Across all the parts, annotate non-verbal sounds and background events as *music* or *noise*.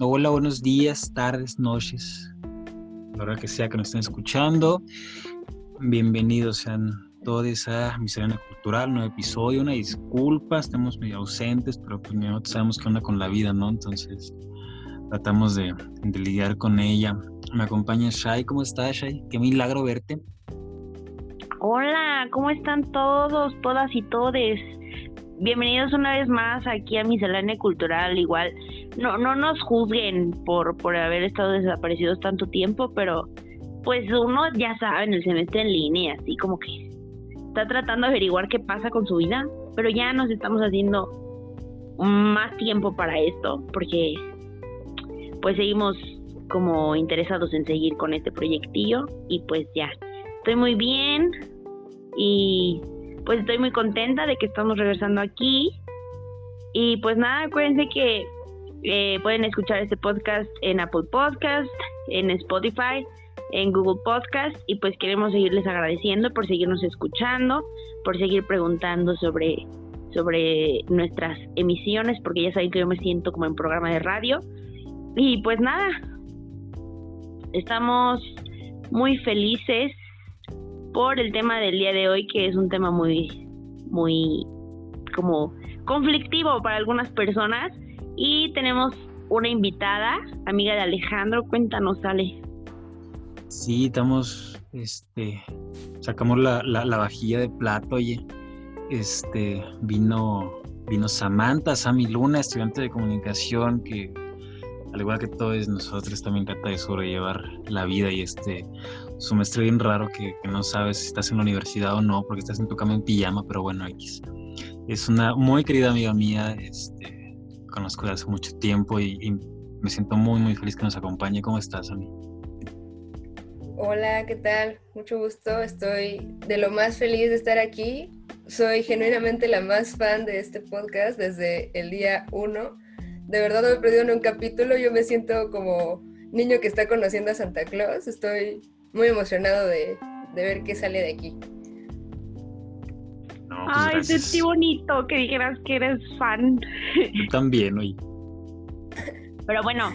Hola, buenos días, tardes, noches. La hora que sea que nos estén escuchando. Bienvenidos sean todos a Miscelánea Cultural, nuevo episodio. Una disculpa, estamos medio ausentes, pero pues no sabemos qué onda con la vida, ¿no? Entonces tratamos de, de lidiar con ella. Me acompaña Shai. ¿Cómo estás, Shai? Qué milagro verte. Hola, ¿cómo están todos, todas y todes? Bienvenidos una vez más aquí a Miscelánea Cultural. Igual, no, no nos juzguen por, por haber estado desaparecidos tanto tiempo, pero pues uno ya sabe en el semestre en línea, así como que está tratando de averiguar qué pasa con su vida, pero ya nos estamos haciendo más tiempo para esto, porque pues seguimos como interesados en seguir con este proyectillo y pues ya, estoy muy bien y pues estoy muy contenta de que estamos regresando aquí. Y pues nada, acuérdense que eh, pueden escuchar este podcast en Apple Podcast, en Spotify, en Google Podcast y pues queremos seguirles agradeciendo por seguirnos escuchando, por seguir preguntando sobre, sobre nuestras emisiones, porque ya saben que yo me siento como en programa de radio. Y pues nada, estamos muy felices por el tema del día de hoy, que es un tema muy, muy como conflictivo para algunas personas. Y tenemos una invitada, amiga de Alejandro. Cuéntanos, Ale. Sí, estamos, este, sacamos la, la, vajilla de plato, oye, este, vino, vino Samantha, Sami Luna, estudiante de comunicación, que al igual que todos nosotros también trata de sobrellevar la vida y este semestre bien raro que, no sabes si estás en la universidad o no porque estás en tu cama en pijama, pero bueno, X. Es una muy querida amiga mía, este, conozco desde hace mucho tiempo y, me siento muy, muy feliz que nos acompañe. ¿Cómo estás, Ami? Hola, ¿qué tal? Mucho gusto. Estoy de lo más feliz de estar aquí. Soy genuinamente la más fan de este podcast desde el día uno de verdad no me he perdido en un capítulo. Yo me siento como niño que está conociendo a Santa Claus. Estoy muy emocionado de, ver qué sale de aquí. No, pues Ay, sentí bonito que dijeras que eres fan. Yo también, hoy. Pero bueno,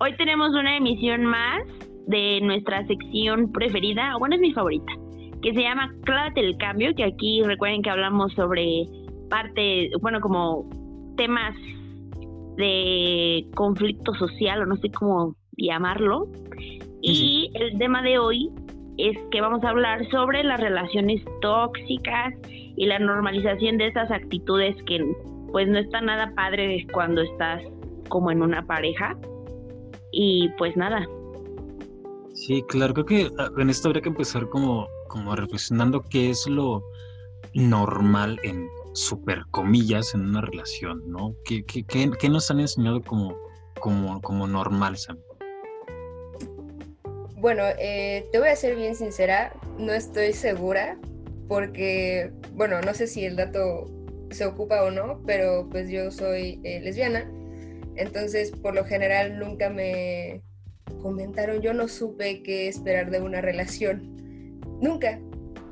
hoy tenemos una emisión más de nuestra sección preferida, bueno, es mi favorita, que se llama Clávate el Cambio, que aquí recuerden que hablamos sobre parte, bueno, como temas de conflicto social o no sé cómo llamarlo. Y el tema de hoy es que vamos a hablar sobre las relaciones tóxicas y la normalización de estas actitudes que pues no está nada padre cuando estás como en una pareja. Y pues nada. Sí, claro, creo que ah, en esto habría que empezar como, como reflexionando qué es lo normal en super comillas en una relación, ¿no? ¿Qué, qué, qué, nos han enseñado como, como, como normal, Sam? Bueno, eh, te voy a ser bien sincera, no estoy segura porque, bueno, no sé si el dato se ocupa o no, pero pues yo soy eh, lesbiana, entonces por lo general nunca me comentaron, yo no supe qué esperar de una relación, nunca,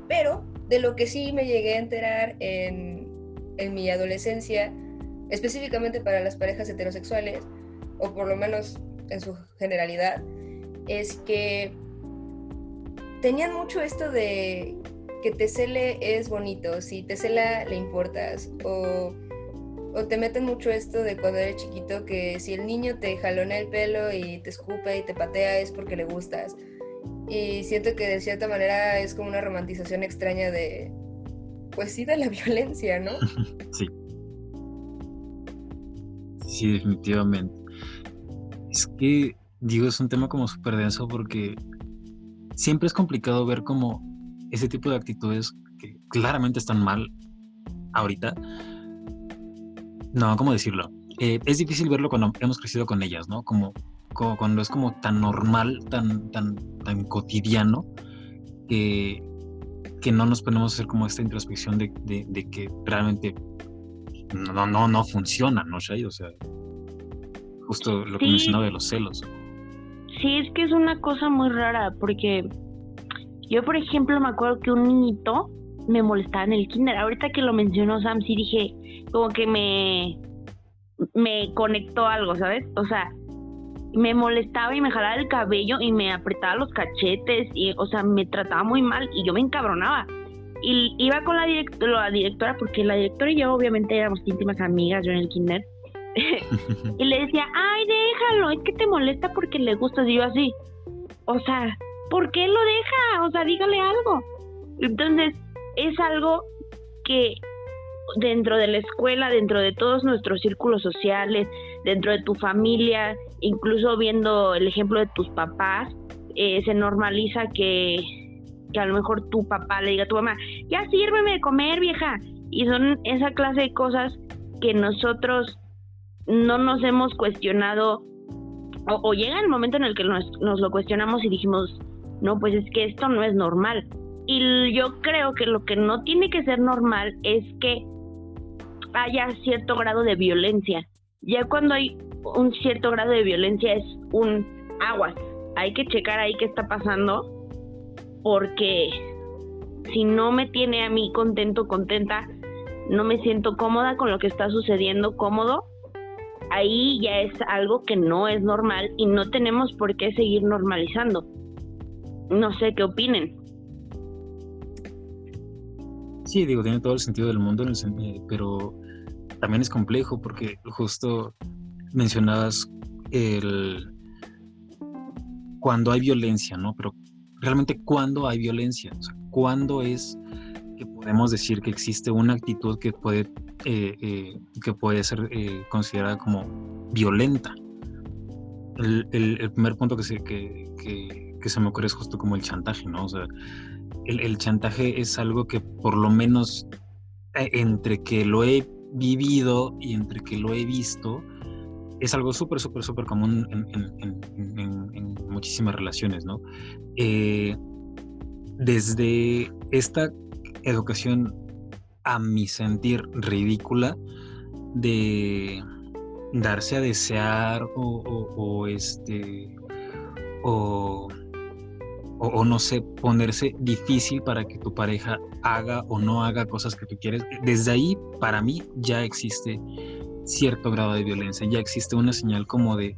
pero de lo que sí me llegué a enterar en en mi adolescencia, específicamente para las parejas heterosexuales, o por lo menos en su generalidad, es que tenían mucho esto de que te cele es bonito, si te cela le importas, o, o, te meten mucho esto de cuando eres chiquito que si el niño te jalona el pelo y te escupe y te patea es porque le gustas. Y siento que de cierta manera es como una romantización extraña de, pues sí, de la *laughs* violencia, ¿no? *laughs* sí. Sí, definitivamente. Es que, digo, es un tema como súper denso porque siempre es complicado ver como ese tipo de actitudes que claramente están mal ahorita. No, ¿cómo decirlo? Eh, es difícil verlo cuando hemos crecido con ellas, ¿no? Como, como, cuando es como tan normal, tan, tan, tan cotidiano, que que no nos ponemos a hacer como esta introspección de, de, que realmente no, no, no funciona, ¿no, Shay? O sea, justo lo que mencionaba de los celos. Sí, es que es una cosa muy rara, porque yo, por ejemplo, me acuerdo que un niñito me molestaba en el kinder. Ahorita que lo mencionó Sam, sí dije, como que me, me conectó algo, ¿sabes? O sea, me molestaba y me jalaba el cabello y me apretaba los cachetes y, o sea, me trataba muy mal y yo me encabronaba. Y iba con la, la directora, porque la directora y yo obviamente éramos íntimas amigas, yo en el kinder. *laughs* *laughs* y le decía, ay, déjalo, es que te molesta porque le gustas. Y yo así, o sea, ¿por qué lo deja? O sea, dígale algo. Entonces, es algo que dentro de la escuela, dentro de todos nuestros círculos sociales, dentro de tu familia, incluso viendo el ejemplo de tus papás, eh, se normaliza que, que a lo mejor tu papá le diga a tu mamá, ya sírveme de comer, vieja. Y son esa clase de cosas que nosotros no nos hemos cuestionado o, llega el momento en el que nos, nos, lo cuestionamos y dijimos, no, pues es que esto no es normal. Y yo creo que lo que no tiene que ser normal es que haya cierto grado de violencia. Ya cuando hay un cierto grado de violencia es un aguas. Hay que checar ahí qué está pasando porque si no me tiene a mí contento, contenta, no me siento cómoda con lo que está sucediendo, cómodo, ahí ya es algo que no es normal y no tenemos por qué seguir normalizando. No sé qué opinen. Sí, digo, tiene todo el sentido del mundo, pero también es complejo porque justo mencionabas el cuando hay violencia, ¿no? Pero realmente cuando hay violencia, o sea, cuándo es que podemos decir que existe una actitud que puede eh, eh, que puede ser eh, considerada como violenta. El, primer punto que se, que, se me ocurre es justo como el chantaje, ¿no? O sea, el, el chantaje es algo que por lo menos entre que lo he vivido y entre que lo he visto, es algo súper, súper, súper común en, muchísimas relaciones, ¿no? desde esta educación a mi sentir ridícula de darse a desear o, este o, o, no sé, ponerse difícil para que tu pareja haga o no haga cosas que tú quieres. Desde ahí, para mí, ya existe cierto grado de violencia, ya existe una señal como de,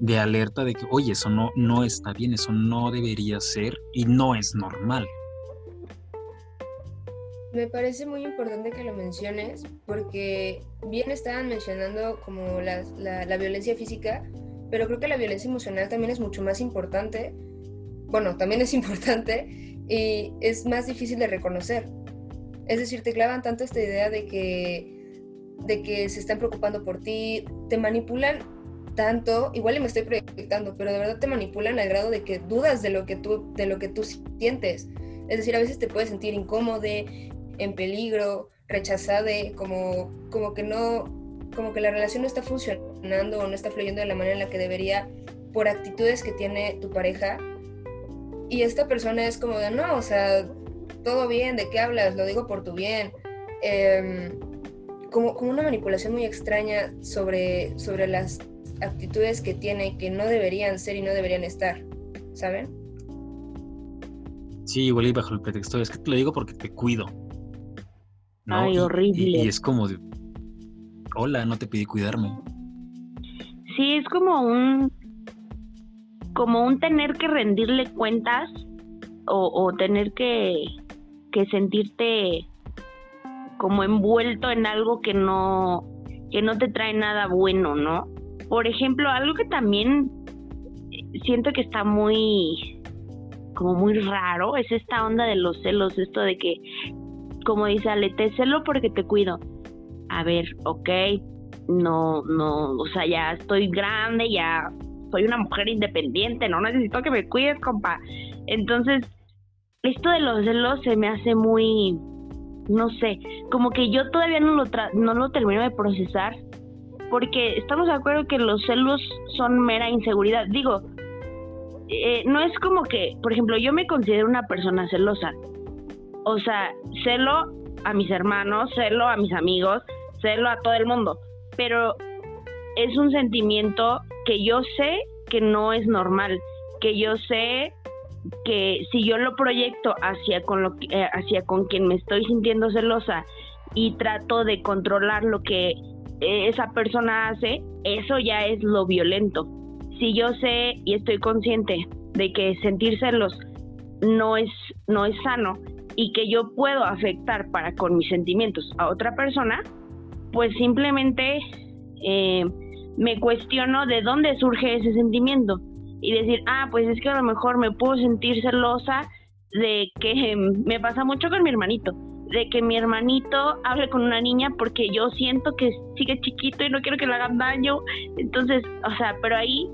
de, alerta de que, oye, eso no, no está bien, eso no debería ser y no es normal. Me parece muy importante que lo menciones porque bien estaban mencionando como la, la, violencia física, pero creo que la violencia emocional también es mucho más importante. Bueno, también es *laughs* importante y es más difícil de reconocer. Es decir, te clavan tanto esta idea de que, de que se están preocupando por ti, te manipulan tanto, igual y me estoy proyectando, pero de verdad te manipulan al grado de que dudas de lo que tú, de lo que tú sientes. Es decir, a veces te puedes sentir incómodo, en peligro, rechazada, como, como que no, como que la relación no está funcionando o no está fluyendo de la manera en la que debería por actitudes que tiene tu pareja. Y esta persona es como de, no, o sea, todo bien, ¿de qué hablas? Lo digo por tu bien. Em, como, como una manipulación muy extraña sobre, sobre las actitudes que tiene que no deberían ser y no deberían estar, ¿saben? Sí, igual y bajo el pretexto, es que te lo digo porque te cuido. Ay, horrible. Y, es como de, hola, no te pedí cuidarme. Sí, es como un, como un tener que rendirle cuentas o, tener que, que sentirte como envuelto en algo que no, que no te trae nada bueno, ¿no? Por ejemplo, algo que también siento que está muy como muy raro es esta onda de los celos, esto de que como dice Ale, te celo porque te cuido. A ver, ok, no, no, o sea, ya estoy grande, ya soy una mujer independiente, no necesito que me cuides, compa. Entonces, esto de los celos se me hace muy, no sé, como que yo todavía no lo, no lo termino de procesar, porque estamos de acuerdo que los celos son mera inseguridad. Digo, eh, no es como que, por ejemplo, yo me considero una persona celosa, o sea, celo a mis hermanos, celo a mis amigos, celo a todo el mundo, pero es un sentimiento que yo sé que no es normal, que yo sé que si yo lo proyecto hacia con lo eh, hacia con quien me estoy sintiendo celosa y trato de controlar lo que esa persona hace, eso ya es lo violento. Si yo sé y estoy consciente de que sentir celos no es, no es sano y que yo puedo afectar para con mis sentimientos a otra persona, pues simplemente eh, me cuestiono de dónde surge ese sentimiento y decir, ah, pues es que a lo mejor me puedo sentir celosa de que *laughs* me pasa mucho con mi hermanito, de que mi hermanito hable con una niña porque yo siento que sigue chiquito y no quiero que le hagan daño. Entonces, o sea, pero ahí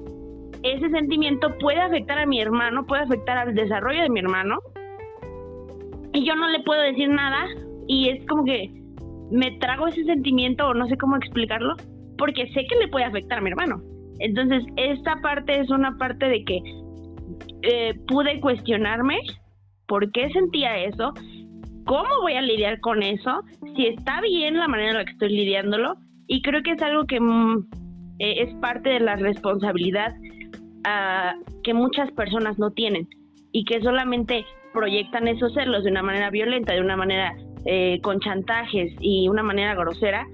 ese sentimiento puede afectar a mi hermano, puede afectar al desarrollo de mi hermano. Y yo no le puedo decir nada y es como que me trago ese sentimiento o no sé cómo explicarlo porque sé que le puede afectar a mi hermano. Entonces, esta parte es una parte de que eh, pude cuestionarme por qué sentía eso, cómo voy a lidiar con eso, si está bien la manera en la que estoy lidiándolo. Y creo que es algo que mm, eh, es parte de la responsabilidad uh, que muchas personas no tienen y que solamente proyectan esos celos de una manera violenta, de una manera eh, con chantajes y una manera grosera.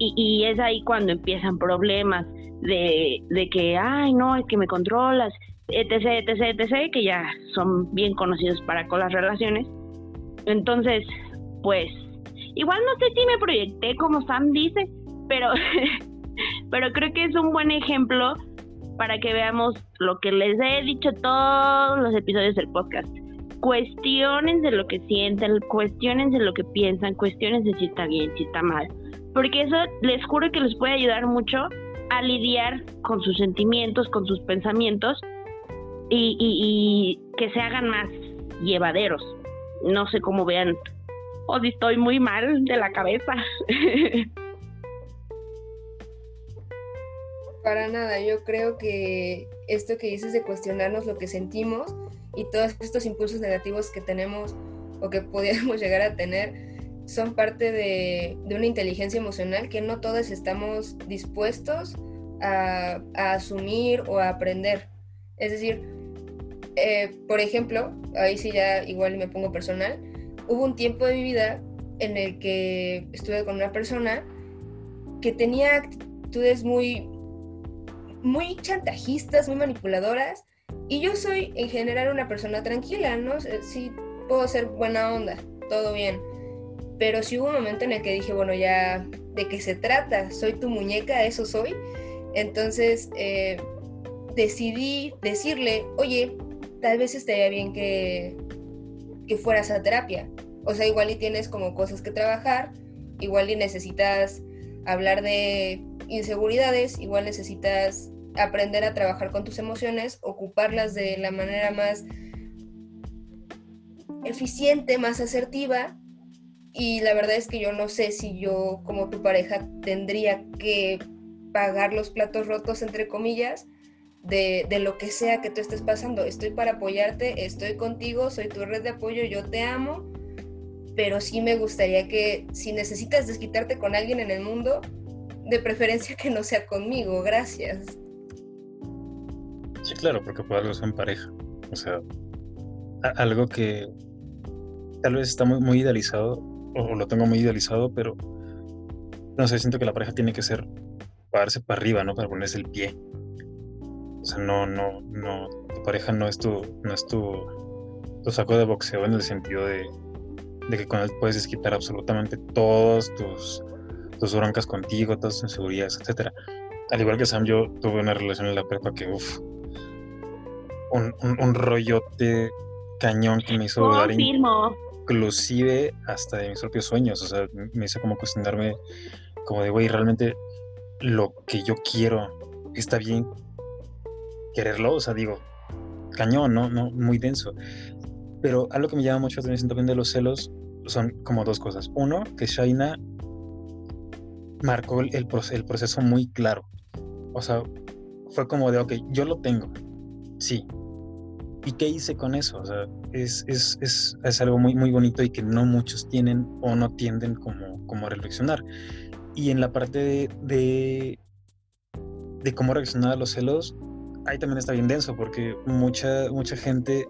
Y, es ahí cuando empiezan problemas de, de que, ay, no, es que me controlas, etc, etc, etc, que ya son bien conocidos para con las relaciones. Entonces, pues, igual no sé si me proyecté como Sam dice, pero, *laughs* pero creo que es un buen ejemplo para que veamos lo que les he dicho todos los episodios del podcast. Cuestionen de lo que sienten, cuestionen de lo que piensan, cuestionen de si está bien, si está mal. Porque eso les juro que les puede ayudar mucho a lidiar con sus sentimientos, con sus pensamientos y, y, que se hagan más llevaderos. No sé cómo vean, o si estoy muy mal de la cabeza. *laughs* Para nada, yo creo que esto que dices de cuestionarnos lo que sentimos y todos estos impulsos negativos que tenemos o que *laughs* podríamos llegar a tener son parte de, de una inteligencia emocional que no todos estamos dispuestos a, a asumir o a aprender. Es decir, eh, por ejemplo, ahí sí ya igual me pongo personal, hubo un tiempo de mi vida en el que estuve con una persona que tenía actitudes muy, muy chantajistas, muy manipuladoras, y yo soy en general una persona tranquila, ¿no? Sí, puedo ser buena onda, todo bien. Pero sí hubo un momento en el que dije, bueno, ya, ¿de qué se trata? ¿Soy tu muñeca? ¿Eso soy? Entonces eh, decidí decirle, oye, tal vez estaría bien que, que fueras a terapia. O sea, igual y tienes como cosas que trabajar, igual y necesitas hablar de inseguridades, igual necesitas aprender a trabajar con tus emociones, ocuparlas de la manera más eficiente, más asertiva. Y la verdad es que yo no sé si yo como tu pareja tendría que pagar los platos rotos, entre comillas, de, de, lo que sea que tú estés pasando. Estoy para apoyarte, estoy contigo, soy tu red de apoyo, yo te amo, pero sí me gustaría que si necesitas desquitarte con alguien en el mundo, de preferencia que no sea conmigo, gracias. Sí, claro, porque por algo son pareja. O sea, algo que tal vez está muy, muy idealizado, o lo tengo muy idealizado, pero no sé, siento que la pareja tiene que ser pararse para arriba, ¿no? Para ponerse el pie. O sea, no, no, no, tu pareja no es tu, no es tu, tu saco de boxeo en el sentido de, de que con él puedes desquitar absolutamente todos tus, tus broncas contigo, todas tus inseguridades, etcétera. Al igual que Sam, yo tuve una relación en la prepa que, uff, un, un, rollote cañón que me hizo dudar inclusive hasta de mis propios sueños, o sea, me hizo como cuestionarme como de, güey, realmente lo que yo quiero, está bien quererlo, o sea, digo, cañón, ¿no? no muy denso. Pero algo que me llama mucho la atención también de los celos son como dos cosas. Uno, que Shaina marcó el, el, proceso muy claro. O sea, fue como de, ok, yo lo tengo, sí. ¿Y qué hice con eso? O sea, es, es, es, es algo muy, muy bonito y que no muchos tienen o no tienden como, como a reflexionar. Y en la parte de, de, cómo reaccionar a los celos, ahí también está bien denso, porque mucha, mucha gente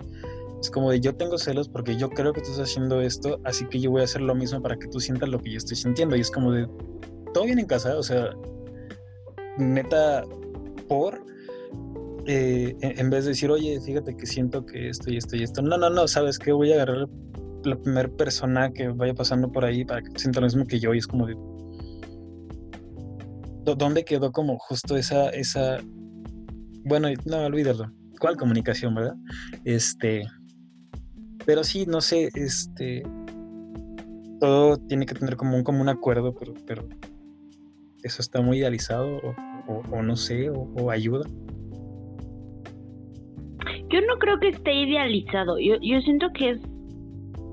es como de yo tengo celos porque yo creo que tú estás haciendo esto, así que yo voy a hacer lo mismo para que tú sientas lo que yo estoy sintiendo. Y es como de, todo bien en casa, o sea, neta, por, eh, en vez de decir, oye, fíjate que siento que esto y esto y esto, no, no, no, ¿sabes qué? Voy a agarrar la primera persona que vaya pasando por ahí para que sienta lo mismo que yo y es como de... ¿Dónde quedó como justo esa, esa... Bueno, no, olvídalo. ¿Cuál comunicación, verdad? Este... Pero sí, no sé, este... Todo tiene que tener como un, como un acuerdo, pero, pero eso está muy idealizado o, no sé, o ayuda. Yo no creo que esté idealizado. Yo, yo siento que es,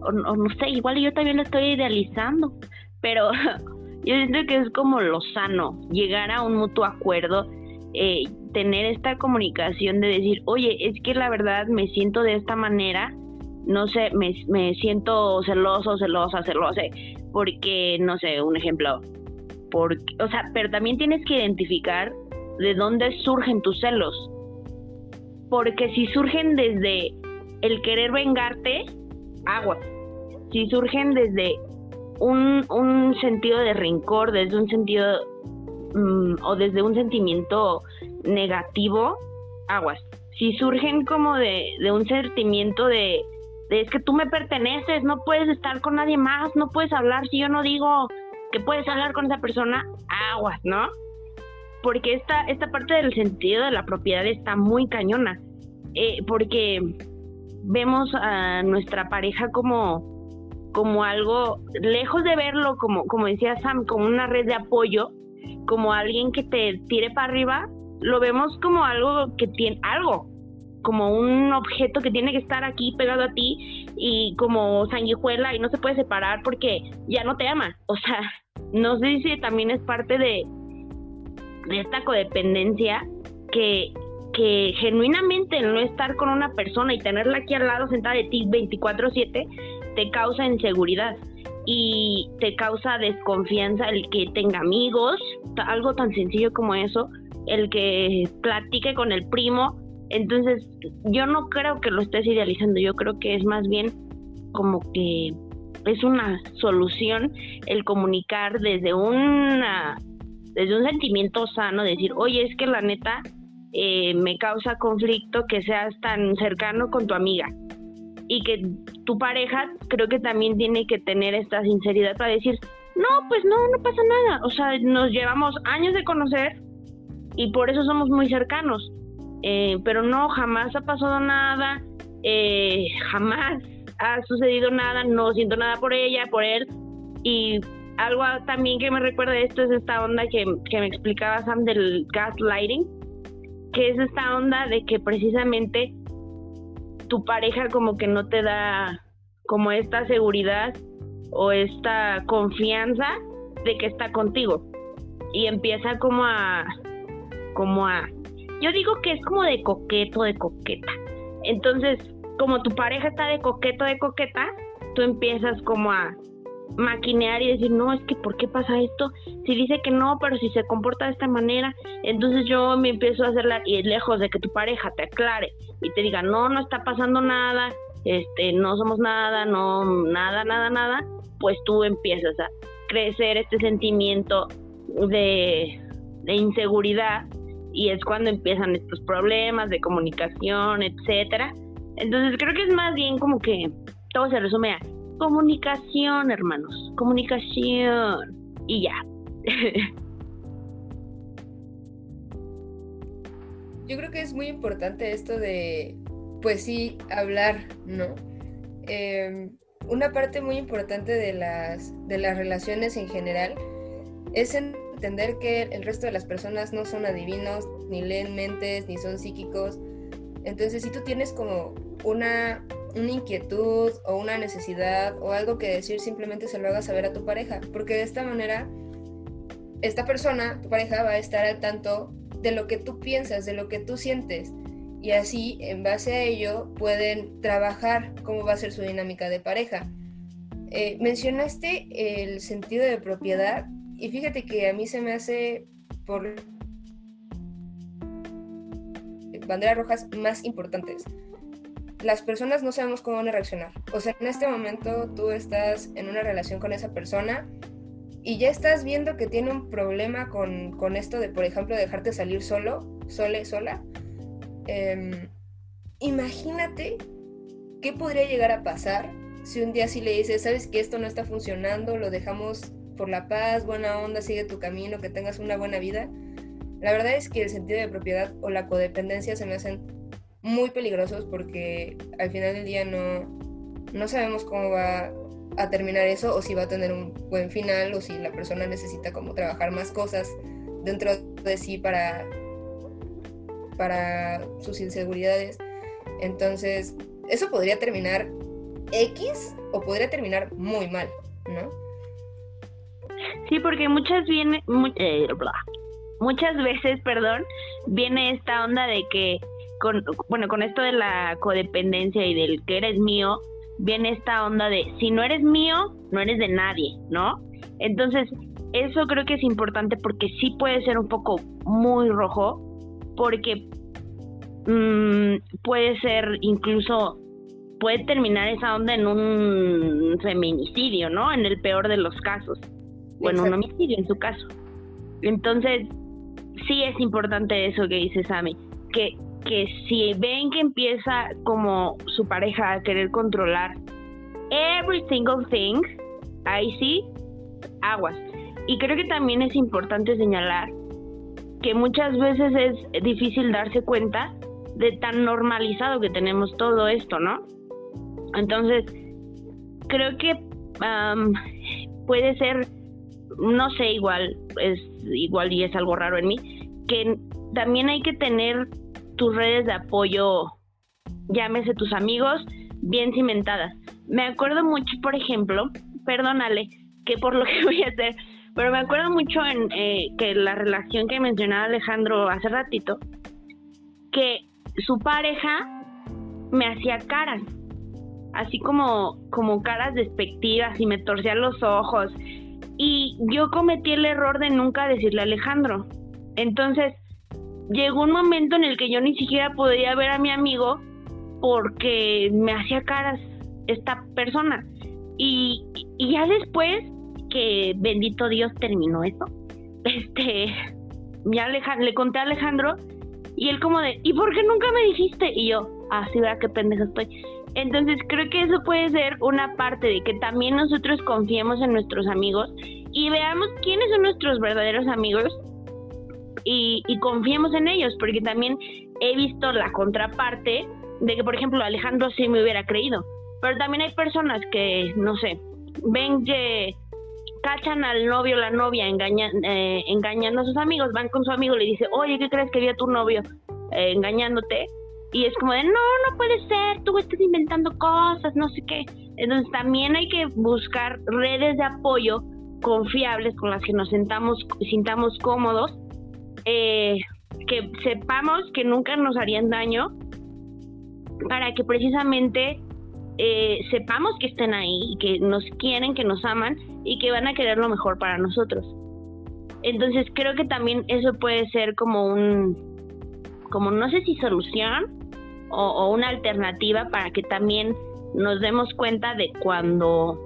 o, no sé, igual yo también lo estoy idealizando, pero *laughs* yo siento que es como lo sano, llegar a un mutuo acuerdo, eh, tener esta comunicación de decir, oye, es que la verdad me siento de esta manera, no sé, me, me siento celoso, celosa, celosa, porque, no sé, un ejemplo, porque, o sea, pero también tienes que identificar de dónde surgen tus celos porque si surgen desde el querer vengarte, agua. Si surgen desde un, un sentido de rencor, desde un sentido mm, o desde un sentimiento negativo, aguas. Si surgen como de, de un sentimiento de, de es que tú me perteneces, no puedes estar con nadie más, no puedes hablar si yo no digo que puedes hablar con esa persona, aguas, ¿no? Porque esta, esta parte del sentido de la propiedad está muy cañona, eh, porque vemos a nuestra pareja como, como algo, lejos de verlo como, como decía Sam, como una red de apoyo, como alguien que te tire para arriba, lo vemos como algo que tiene algo, como un objeto que tiene que estar aquí pegado a ti y como sanguijuela y no se puede separar porque ya no te ama. O sea, no sé si también es parte de, de esta codependencia que, que genuinamente no estar con una persona y tenerla aquí al lado sentada de ti 24/7 te causa inseguridad y te causa desconfianza el que tenga amigos, algo tan sencillo como eso, el que platique con el primo. Entonces, yo no creo que lo estés idealizando, yo creo que es más bien como que es una solución el comunicar desde una desde un sentimiento sano, decir, oye, es que la neta eh, me causa conflicto que seas tan cercano con tu amiga. Y que tu pareja creo que también tiene que tener esta sinceridad para decir, no, pues no, no pasa nada. O sea, nos llevamos años de conocer y por eso somos muy cercanos. Eh, pero no, jamás ha pasado nada, eh, jamás ha sucedido nada, no siento nada por ella, por él. Y algo también que me recuerda esto es esta onda que, me explicaba Sam del gaslighting, que es esta onda de que precisamente tu pareja como que no te da como esta seguridad o esta confianza de que está contigo. Y empieza como a como a yo digo que es como de coqueto de coqueta. Entonces como tu pareja está de coqueto de coqueta tú empiezas como a maquinear y decir, no, es que ¿por qué pasa esto? Si dice que no, pero si se comporta de esta manera, entonces yo me empiezo a hacerla y lejos de que tu pareja te aclare y te diga, no, no está pasando nada, este, no somos nada, no, nada, nada, nada, pues tú empiezas a crecer este sentimiento de, de inseguridad y es cuando empiezan estos problemas de comunicación, etcétera. Entonces creo que es más bien como que todo se resume a Comunicación, hermanos. Comunicación. Y ya. *laughs* Yo creo que es muy importante esto de, pues sí, hablar, ¿no? Em, una parte muy importante de las, de las relaciones en general es entender que el resto de las personas no son adivinos, ni leen mentes, ni son psíquicos. Entonces, si tú tienes como una una inquietud o una necesidad o algo que decir, simplemente se lo hagas saber a tu pareja, porque de esta manera esta persona, tu pareja, va a estar al tanto de lo que tú piensas, de lo que tú sientes. Y así, en base a ello, pueden trabajar cómo va a ser su dinámica de pareja. Eh, mencionaste el sentido de propiedad y fíjate que a mí se me hace por banderas rojas más importantes las personas no sabemos cómo van a reaccionar. O sea, en este momento tú estás en una relación con esa persona y ya estás viendo que tiene un problema con, esto de, por ejemplo, dejarte salir solo, sole, sola, em, imagínate qué podría llegar a pasar si un día sí le dices, sabes que esto no está funcionando, lo dejamos por la paz, buena onda, sigue tu camino, que tengas una buena vida. La verdad es que el sentido de propiedad o la codependencia se me hacen muy peligrosos porque al final del día no, no sabemos cómo va a terminar eso o si va a tener un buen final o si la persona necesita como trabajar más cosas dentro de sí para, para sus inseguridades. Entonces, eso podría terminar X o podría terminar muy mal, ¿no? Sí, porque muchas viene, eh, muchas veces, perdón, viene esta onda de que con, bueno, con esto de la codependencia y del que eres mío, viene esta onda de si no eres mío, no eres de nadie, ¿no? Entonces, eso creo que es importante porque sí puede ser un poco muy rojo, porque mmm, puede ser incluso, puede terminar esa onda en un feminicidio, ¿no? En el peor de los casos, o en un homicidio en su caso. Entonces, sí es importante eso que dice Sammy, que que si ven que empieza como su pareja a querer controlar every single thing, ahí sí, aguas. Y creo que también es importante señalar que muchas veces es difícil darse cuenta de tan normalizado que tenemos todo esto, ¿no? Entonces, creo que puede ser, no sé, igual, es igual y es algo raro en mí, que también hay que tener tus redes de apoyo, llámese tus amigos, bien cimentadas. Me acuerdo mucho, por ejemplo, perdónale que por lo *laughs* que voy a hacer, pero me acuerdo mucho en eh, que la relación que mencionaba Alejandro hace ratito, que su pareja me hacía caras, así como, como caras despectivas y me torcía los ojos. Y yo cometí el error de nunca decirle a Alejandro. Entonces, llegó un momento en el que yo ni siquiera podía ver a mi amigo porque me hacía caras esta persona. Y, ya después que bendito Dios terminó eso, *laughs* este, ya le conté a Alejandro y él como de, ¿y por qué nunca me dijiste? Y yo, ah, sí, vea qué pendeja estoy. Entonces creo que eso puede ser una parte de que también nosotros confiemos en nuestros amigos y veamos quiénes son nuestros verdaderos amigos y, confiemos en ellos, porque también he visto la contraparte de que, por ejemplo, Alejandro sí me hubiera creído, pero también hay personas que, no sé, ven que cachan al novio o la novia eh, engañando a sus amigos, van con su amigo y le dice, oye, ¿qué crees que vi tu novio eh, engañándote? Y es como de, no, no puede ser, tú estás inventando cosas, no sé qué. Entonces también hay que buscar redes de apoyo confiables con las que nos sentamos, sintamos cómodos eh, que sepamos que nunca nos harían daño para que precisamente eh, sepamos que estén ahí y que nos quieren, que nos aman y que van a querer lo mejor para nosotros. Entonces creo que también eso puede ser como un, como no sé si solución o, o una alternativa para que también nos demos cuenta de cuando,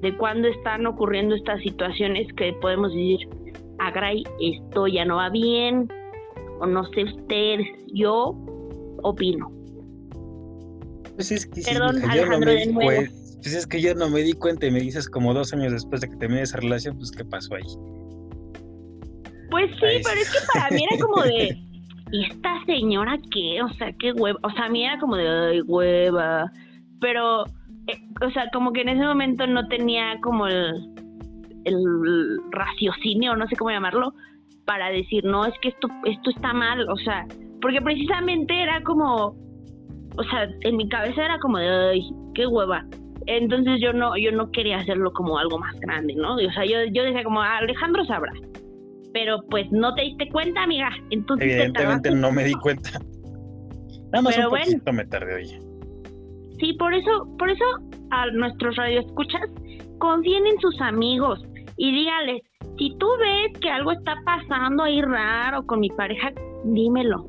de cuando están ocurriendo estas situaciones que podemos decir, Agray, esto ya no va bien, o no sé ustedes, yo opino. Pues es que Perdón, Alejandro, de nuevo. Pues es que yo no me di cuenta y me dices como dos años después de que terminé esa relación, pues ¿qué pasó ahí? Pues sí, pero es que para mí era como de, *laughs* ¿y esta señora qué? O sea, qué hueva. O sea, a mí era como de, ay, hueva. Pero, eh, o sea, como que en ese momento no tenía como el, el raciocinio, no sé cómo llamarlo, para decir, no, es que esto, esto está mal, o sea, porque precisamente era como, o sea, en mi cabeza era como de, ay, qué hueva. Entonces yo no, yo no quería hacerlo como algo más grande, ¿no? o sea, yo, yo decía como, Alejandro sabrá. Pero pues no te diste cuenta, amiga. Entonces Evidentemente no me di cuenta. Nada más un poquito me tardé, oye. Sí, por eso, por eso a nuestros radioescuchas confíen en sus amigos y dígales, si tú ves que algo está pasando ahí raro con mi pareja, dímelo.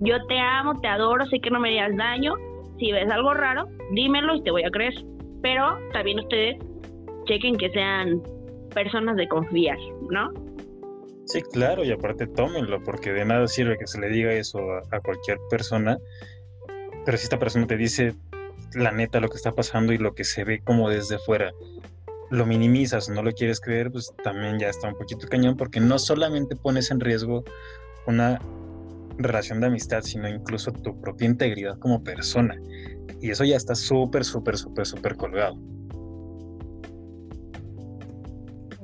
Yo te amo, te adoro, sé que no me harías daño. Si ves algo raro, dímelo y te voy a creer. Pero también ustedes chequen que sean personas de confiar, ¿no? Sí, claro, y aparte tómenlo, porque de nada sirve que se le diga eso a, cualquier persona, pero si esta persona te dice la neta lo que está pasando y lo que se ve como desde fuera, lo minimizas, no lo quieres creer, pues también ya está un poquito cañón, porque no solamente pones en riesgo una relación de amistad, sino incluso tu propia integridad como persona. Y eso ya está súper, súper, súper, súper colgado.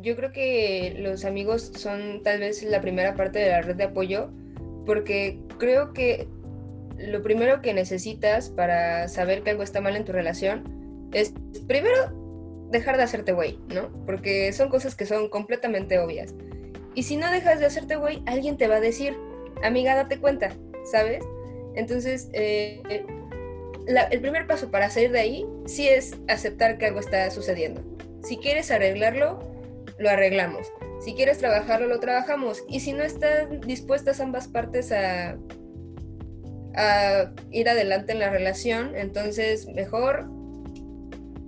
Yo creo que los amigos son tal vez la primera parte de la red de apoyo, porque creo que lo primero que necesitas para saber que algo está mal en tu relación es primero dejar de hacerte güey, ¿no? Porque son cosas que son completamente obvias. Y si no dejas de hacerte güey, alguien te va a decir, amiga, date cuenta, ¿sabes? Entonces, eh, el primer paso para salir de ahí sí es aceptar que algo está sucediendo. Si quieres arreglarlo, lo arreglamos. Si quieres trabajarlo, lo trabajamos. Y si no están dispuestas ambas partes a, a ir adelante en la relación, entonces mejor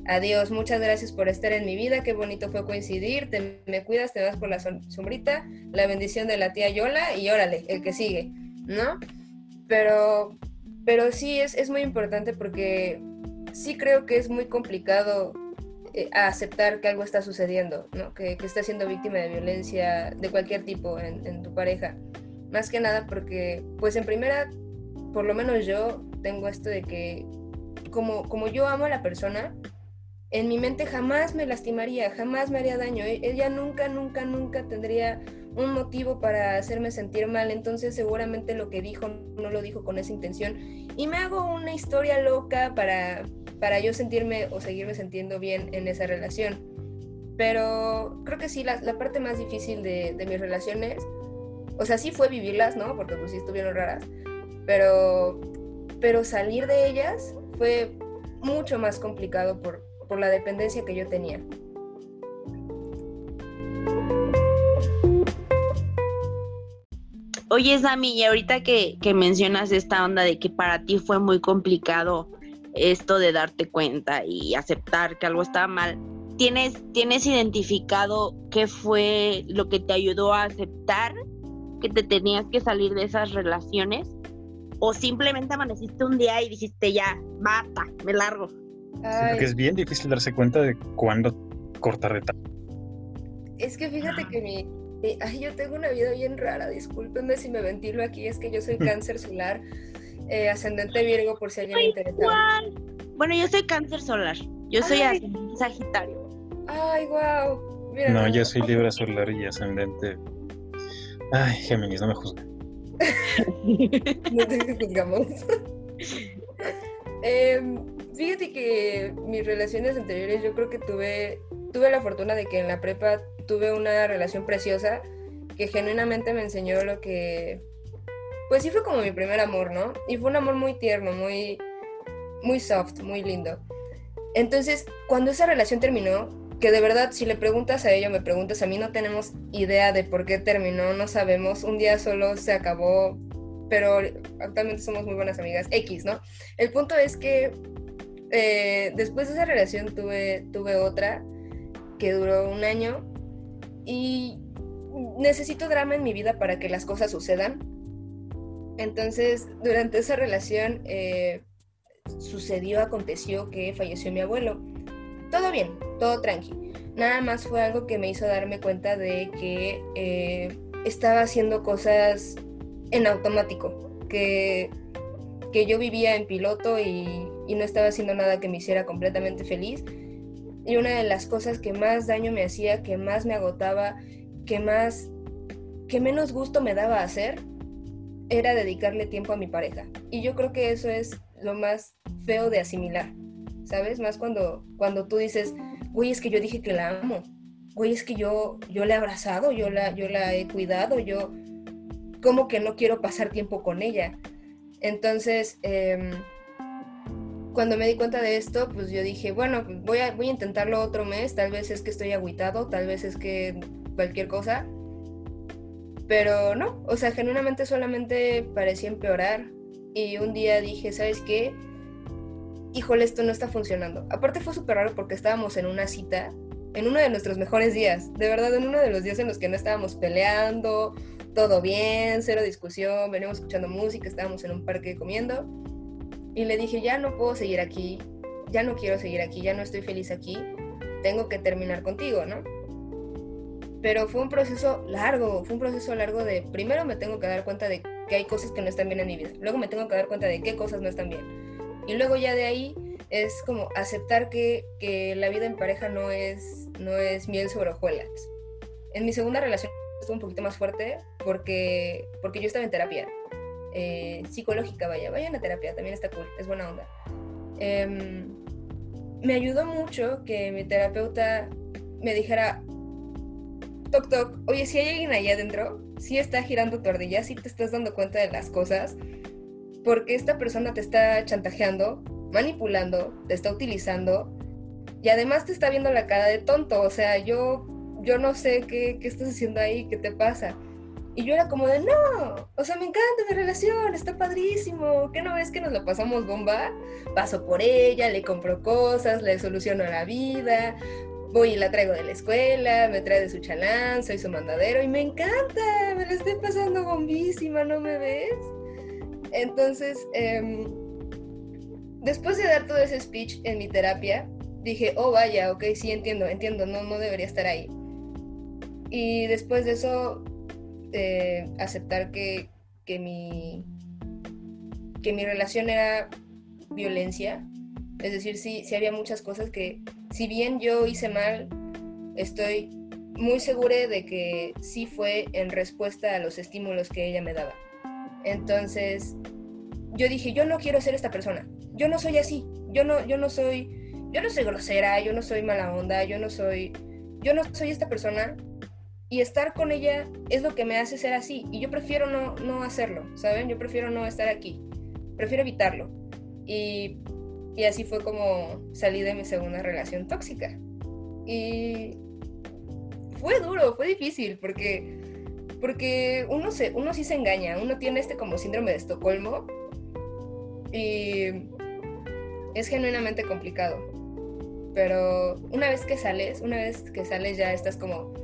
Adiós, muchas gracias por estar en mi vida, qué bonito fue coincidir, te me cuidas, te vas por la sombrita, la bendición de la tía Yola y órale, el que sigue, ¿no? Pero, pero sí es, es muy importante porque sí creo que es muy complicado eh, aceptar que algo está sucediendo, ¿no? Que, que estás siendo víctima de violencia de cualquier tipo en, en tu pareja. Más que nada porque, pues en primera, por lo menos yo tengo esto de que como, como yo amo a la persona, en mi mente jamás me lastimaría, jamás me haría daño. E-, ella nunca, nunca, nunca tendría un motivo para hacerme sentir mal. Entonces seguramente lo que dijo no lo dijo con esa intención. Y me hago una historia loca para, para yo sentirme o seguirme sintiendo bien en esa relación. Pero creo que sí, la, parte más difícil de, mis relaciones, o sea, sí fue vivirlas, ¿no? Porque pues sí estuvieron raras. Pero, pero salir de ellas fue mucho más complicado por, por la dependencia que yo tenía. Oye, Sami, y ahorita que, mencionas esta onda de que para ti fue muy complicado esto de darte cuenta y aceptar que algo estaba mal, ¿tienes, ¿tienes identificado qué fue lo que te ayudó a aceptar que te tenías que salir de esas relaciones? ¿O simplemente amaneciste un día y dijiste ya, basta, me largo? Que es bien difícil darse cuenta de cuándo cortar de tal. Es que fíjate que mi. Ay, yo tengo una vida bien rara, discúlpenme si me ventilo aquí, es que yo soy cáncer solar, eh, ascendente Virgo, por si alguien le interesa. Bueno, yo soy cáncer solar, yo soy Sagitario. Ay, wow. no, yo soy Libra solar y ascendente. Ay, Géminis, no me juzgues. *laughs* no te juzgamos. *laughs* eh, Fíjate que mis relaciones anteriores yo creo que tuve, tuve la fortuna de que en la prepa tuve una relación preciosa que genuinamente me enseñó lo que... Pues sí fue como mi primer amor, ¿no? Y fue un amor muy tierno, muy, muy soft, muy lindo. Entonces, cuando esa relación terminó, que de verdad si le preguntas a ella me preguntas a mí, no tenemos idea de por qué terminó, no sabemos, un día solo se acabó, pero actualmente somos muy buenas amigas, X, ¿no? El punto es que eh, después de esa relación tuve, tuve otra que duró un año y necesito drama en mi vida para que las cosas sucedan. Entonces, durante esa relación eh, sucedió, aconteció que falleció mi abuelo. Todo bien, todo tranqui. Nada más fue algo que me hizo darme cuenta de que eh, estaba haciendo cosas en automático, que, que yo vivía en piloto y y no estaba haciendo nada que me hiciera completamente feliz. Y una de las cosas que más daño me hacía, que más me agotaba, que más, que menos gusto me daba hacer, era dedicarle tiempo a mi pareja. Y yo creo que eso es lo más feo de asimilar, ¿sabes? Más cuando, cuando tú dices, güey, es que yo dije que la amo, güey, es que yo, yo la he abrazado, yo la, yo la he cuidado, yo, como que no quiero pasar tiempo con ella. Entonces, eh, cuando me di cuenta de esto, pues yo dije, bueno, voy a, voy a intentarlo otro mes, tal vez es que estoy agüitado, tal vez es que cualquier cosa. Pero no, o sea, genuinamente solamente parecía empeorar. Y un día dije, ¿sabes qué? Híjole, esto no está funcionando. Aparte fue súper raro porque estábamos en una cita en uno de nuestros mejores días, de verdad, en uno de los días en los que no estábamos peleando, todo bien, cero discusión, veníamos escuchando música, estábamos en un parque comiendo y le dije, ya no puedo seguir aquí, ya no quiero seguir aquí, ya no estoy feliz aquí, tengo que terminar contigo, ¿no? Pero fue un proceso largo, fue un proceso largo de, primero me tengo que dar cuenta de que hay cosas que no están bien en mi vida, luego me tengo que dar cuenta de qué cosas no están bien. Y luego ya de ahí es como aceptar que, que la vida en pareja no es, no es miel sobre hojuelas. En mi segunda relación estuvo un poquito más fuerte porque, porque yo estaba en terapia eh, psicológica, vaya, vayan a terapia, también está cool, es buena onda. Em, me ayudó mucho que mi terapeuta me dijera, toc toc, oye, si hay alguien ahí adentro, si está girando tu ardilla, si te estás dando cuenta de las cosas, porque esta persona te está chantajeando, manipulando, te está utilizando y además te está viendo la cara de tonto, o sea, yo, yo no sé qué, qué estás haciendo ahí, qué te pasa. Y yo era como de, no, o sea, me encanta mi relación, está padrísimo, ¿qué no ves que nos lo pasamos bomba? Paso por ella, le compro cosas, le soluciono la vida, voy y la traigo de la escuela, me trae de su chalán, soy su mandadero y me encanta, me la estoy pasando bombísima, ¿no me ves? Entonces, em, después de dar todo ese speech en mi terapia, dije, oh vaya, ok, sí entiendo, entiendo, no, no debería estar ahí. Y después de eso eh, aceptar que, que, mi, que mi relación era violencia. Es decir, sí, sí había muchas cosas que, si bien yo hice mal, estoy muy segura de que sí fue en respuesta a los estímulos que ella me daba. Entonces, yo dije, yo no quiero ser esta persona. Yo no soy así. Yo no, yo no soy, yo no soy grosera, yo no soy mala onda, yo no soy, yo no soy esta persona y estar con ella es lo que me hace ser así. Y yo prefiero no, no hacerlo, ¿saben? Yo prefiero no estar aquí. Prefiero evitarlo. Y, y así fue como salí de mi segunda relación tóxica. Y fue duro, fue difícil, porque, porque uno, se, uno sí se engaña, uno tiene este como síndrome de Estocolmo y es genuinamente complicado. Pero una vez que sales, una vez que sales ya estás como,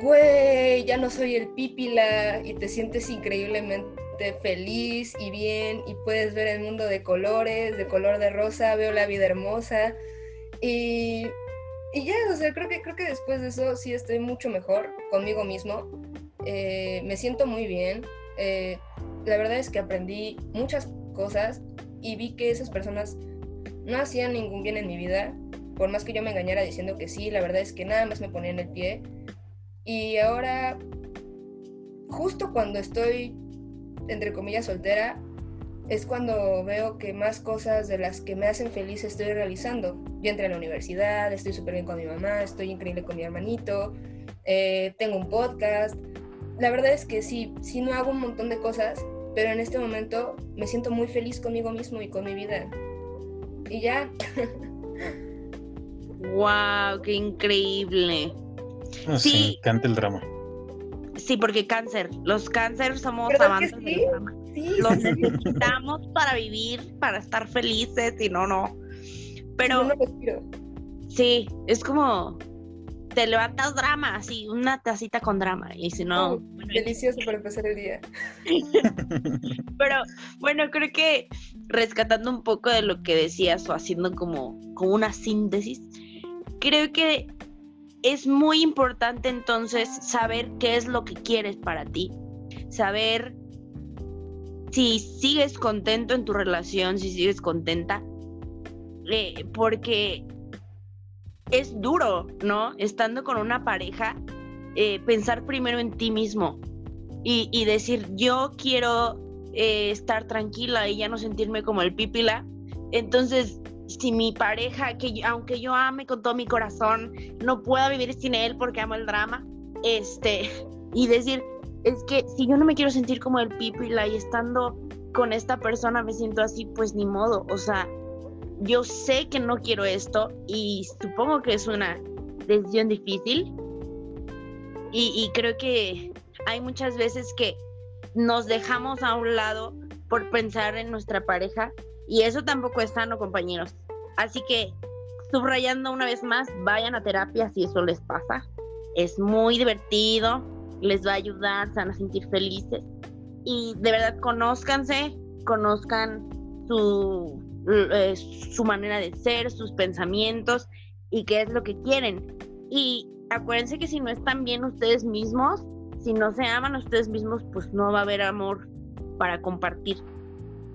güey, ya no soy el pípila y te sientes increíblemente feliz y bien y puedes ver el mundo de colores, de color de rosa, veo la vida hermosa y, y ya, o sea, creo que, creo que después de eso sí estoy mucho mejor conmigo mismo, eh, me siento muy bien, eh, la verdad es que aprendí muchas cosas y vi que esas personas no hacían ningún bien en mi vida, por más que yo me engañara diciendo que sí, la verdad es que nada más me ponían el pie y ahora, justo cuando estoy, entre comillas, soltera, es cuando veo que más cosas de las que me hacen feliz estoy realizando. Yo entré a la universidad, estoy súper bien con mi mamá, estoy increíble con mi hermanito, eh, tengo un podcast. La verdad es que sí, sí no hago un montón de cosas, pero en este momento me siento muy feliz conmigo mismo y con mi vida. Y ya. *laughs* ¡Wow! ¡Qué increíble! Ah, sí, canta el drama. Sí, porque cáncer, los cáncer somos amantes del drama. Los necesitamos para vivir, para estar felices, y no, no. Pero sí, es como te levantas drama, así, una tacita con drama, y si no... delicioso para empezar el día. *laughs* Pero bueno, creo que rescatando un poco de lo que decías o haciendo como, como una síntesis, creo que es muy importante entonces saber qué es lo que quieres para ti, saber si sigues contento en tu relación, si sigues contenta, eh, porque es duro, ¿no? Estando con una pareja, eh, pensar primero en ti mismo y, decir, yo quiero eh, estar tranquila y ya no sentirme como el pípila. Entonces, si mi pareja, que aunque yo ame con todo mi corazón, no pueda vivir sin él porque amo el drama, este, *laughs* y decir, es que si yo no me quiero sentir como el pipila y estando con esta persona me siento así, pues ni modo, o sea, yo sé que no quiero esto y supongo que es una decisión difícil. Y, y creo que hay muchas veces que nos dejamos a un lado por pensar en nuestra pareja y eso tampoco es sano, compañeros. Así que subrayando una vez más, vayan a terapia si eso les pasa. Es muy divertido, les va a ayudar, se van a sentir felices. Y de verdad, conózcanse, conozcan su, eh, su manera de ser, sus pensamientos y qué es lo que quieren. Y acuérdense que si no están bien ustedes mismos, si no se aman ustedes mismos, pues no va a haber amor para compartir.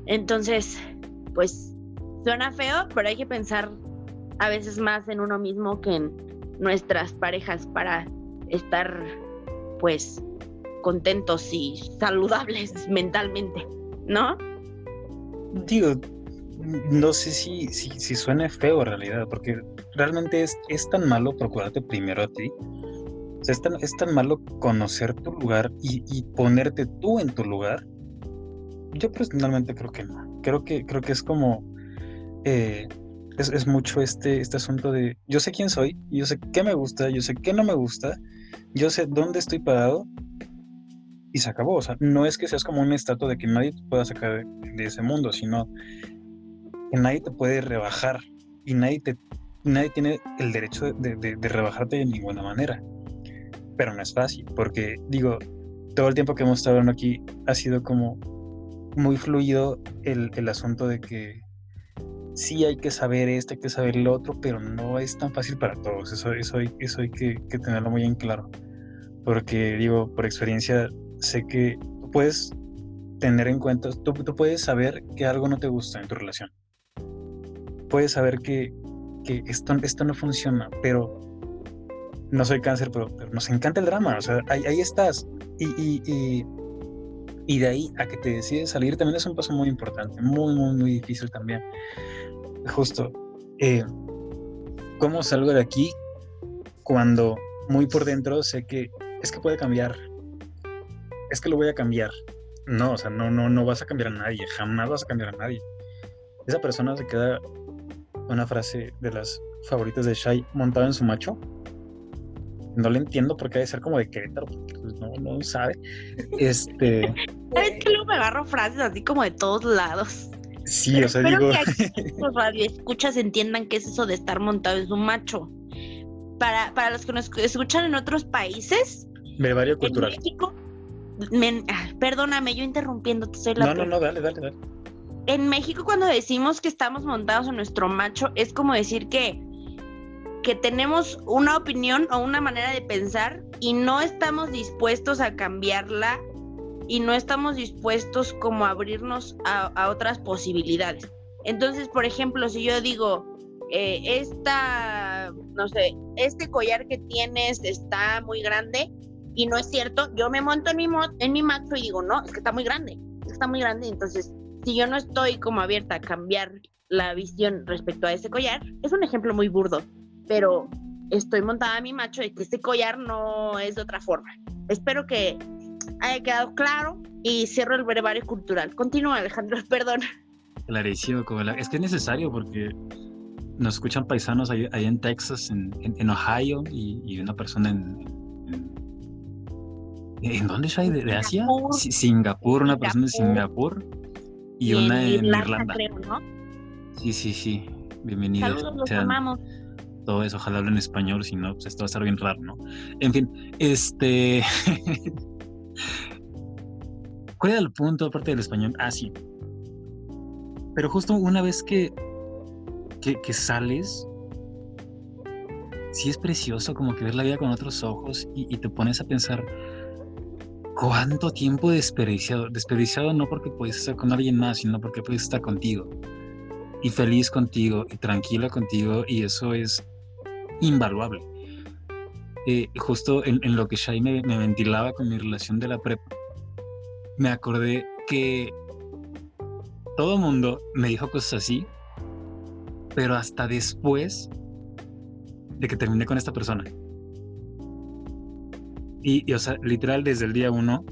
Entonces, pues suena feo, pero hay que pensar a veces más en uno mismo que en nuestras parejas para estar pues contentos y saludables *laughs* mentalmente, ¿no? Digo, no sé si, si, suena feo en realidad, porque realmente es, es tan malo procurarte primero a ti. O sea, es tan, es tan malo conocer tu lugar y, ponerte tú en tu lugar. Yo personalmente creo que no. Creo que, creo que es como. Eh, es, es, mucho este, este asunto de yo sé quién soy, yo sé qué me gusta, yo sé qué no me gusta, yo sé dónde estoy parado y se acabó. O sea, no es que seas como un estatua de que nadie te pueda sacar de, de ese mundo, sino que nadie te puede rebajar y nadie, te, nadie tiene el derecho de, de, de, rebajarte de ninguna manera. Pero no es fácil, porque digo, todo el tiempo que hemos estado hablando aquí ha sido como muy fluido el, el asunto de que sí hay que saber esto, hay que saber lo otro, pero no es tan fácil para todos. Eso, eso, hay, eso hay que, tenerlo muy en claro. Porque digo, por experiencia, sé que puedes tener en cuenta, tú, tú puedes saber que algo no te gusta en tu relación puedes saber que, que esto, esto no funciona, pero no soy cáncer, pero, pero nos encanta el drama, o sea, ahí, ahí estás. Y, y, de ahí a que te decides salir también es un paso muy importante, muy, muy, muy difícil también. Justo, eh, ¿cómo salgo de aquí cuando muy por dentro sé que es que puede cambiar? Es que lo voy a cambiar. No, o sea, no, no, no vas a cambiar a nadie, jamás vas a cambiar a nadie. Esa persona se queda una frase de las favoritas de Shai montado en su macho. No le entiendo por qué debe ser como de Querétaro, pues no, no sabe. Este. *laughs* ¿Sabes que luego me agarro frases así como de todos lados? Sí, Pero o sea, digo. Que los *laughs* radioescuchas entiendan qué es eso de estar montado en su macho. Para, para los que nos escuchan en otros países. Brevario cultural. En México. Me, perdóname, yo interrumpiéndote, soy la. No, no, no, dale, dale, dale en México cuando decimos que estamos montados en nuestro macho es como decir que que tenemos una opinión o una manera de pensar y no estamos dispuestos a cambiarla y no estamos dispuestos como a abrirnos a, a otras posibilidades. Entonces, por ejemplo, si yo digo, eh, esta, no sé, este collar que tienes está muy grande y no es cierto, yo me monto en mi, en mi macho y digo, no, es que está muy grande, está muy grande, entonces si yo no estoy como abierta a cambiar la visión respecto a ese collar, es un ejemplo muy burdo, pero estoy montada a mi macho de que este collar no es de otra forma. Espero que haya quedado claro y cierro el brevario cultural. Continúa, Alejandro, *laughs* perdón. Clarísimo, es que es necesario porque nos escuchan paisanos ahí, ahí en Texas, en, en, en Ohio y, y, una persona en, en dónde hay de, de Asia? Singapur, Singapur una persona de Singapur y, y una en Irlanda, Irlanda. Creo, ¿no? Sí, sí, sí. Bienvenidos. Saludos, los o sea, amamos. Todo eso, ojalá hablen español, si no, pues esto va a estar bien raro, ¿no? En fin, este. *laughs* ¿Cuál era el punto aparte del español? Ah, sí. Pero justo una vez que, que, sales, sí es precioso como que ver la vida con otros ojos y, y te pones a pensar cuánto tiempo desperdiciado. Desperdiciado no porque puedes estar con alguien más, sino porque puedes estar contigo. Y feliz contigo, y tranquila contigo, y eso es invaluable. Eh, justo en, lo que Shai me, me, ventilaba con mi relación de la prepa, me acordé que todo mundo me dijo cosas así, pero hasta después de que terminé con esta persona. Y, y, o sea, literal desde el día uno,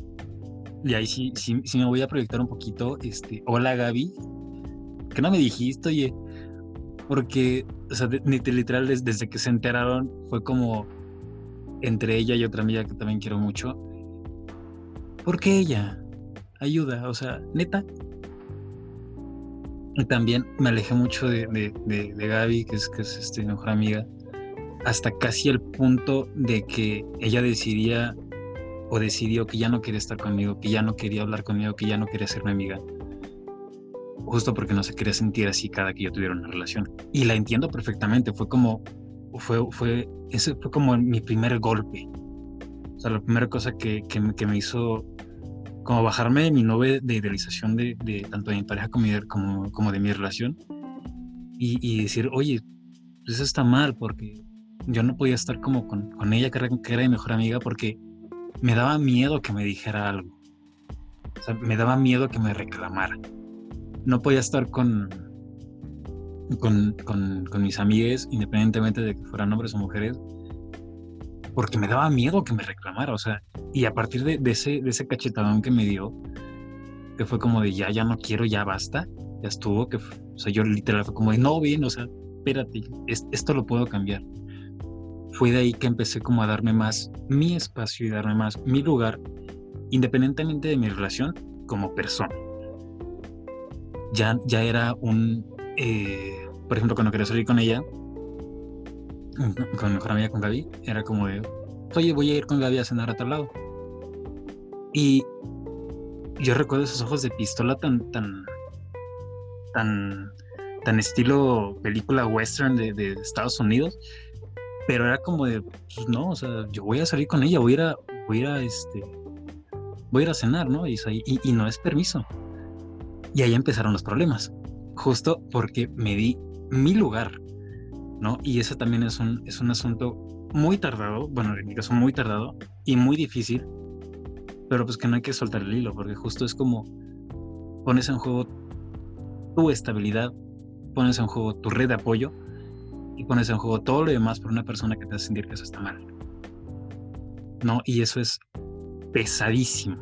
y ahí sí, sí, sí, me voy a proyectar un poquito, este, hola Gaby, que no me dijiste, oye, porque, o sea, de, literal desde, que se enteraron fue como entre ella y otra amiga que también quiero mucho, ¿por qué ella? Ayuda, o sea, neta. Y también me alejé mucho de, de, Gaby, que es, que es este, mejor amiga, hasta casi el punto de que ella decidía o decidió que ya no quería estar conmigo, que ya no quería hablar conmigo, que ya no quería ser mi amiga. Justo porque no se quería sentir así cada que yo tuviera una relación. Y la entiendo perfectamente, fue como, fue, fue, ese fue como mi primer golpe. O sea, la primera cosa que, que, me hizo como bajarme de mi nube de idealización de, de tanto de mi pareja como, como, como de mi relación y, y, decir, oye, pues eso está mal porque yo no podía estar como con, con ella, que era, que era mi mejor amiga, porque me daba miedo que me dijera algo. O sea, me daba miedo que me reclamara. No podía estar con, con, con, mis amigas, independientemente de que fueran hombres o mujeres, porque me daba miedo que me reclamara. O sea, y a partir de, ese, de ese cachetadón que me dio, que fue como de ya, ya no quiero, ya basta, ya estuvo, que, o sea, yo literal fue como de no, bien, o sea, espérate, esto lo puedo cambiar fue de ahí que empecé como a darme más mi espacio y darme más mi lugar, independientemente de mi relación como persona. Ya, ya era un, eh, por ejemplo, cuando quería salir con ella, con mi mejor amiga, con Gaby, era como de, oye, voy a ir con Gaby a cenar a tal lado. Y yo recuerdo esos ojos de pistola tan, tan, tan, tan estilo película western de, de Estados Unidos, pero era como de, pues no, o sea, yo voy a salir con ella, voy a ir a, voy a, este, voy a ir a cenar, ¿no? Y, y, no es permiso. Y ahí empezaron los problemas, justo porque me di mi lugar, ¿no? Y eso también es un, es un asunto muy tardado, bueno, en mi caso muy tardado y muy difícil, pero pues que no hay que soltar el hilo, porque justo es como pones en juego tu estabilidad, pones en juego tu red de apoyo y pones en juego todo lo demás por una persona que te hace sentir que eso está mal. ¿No? Y eso es pesadísimo.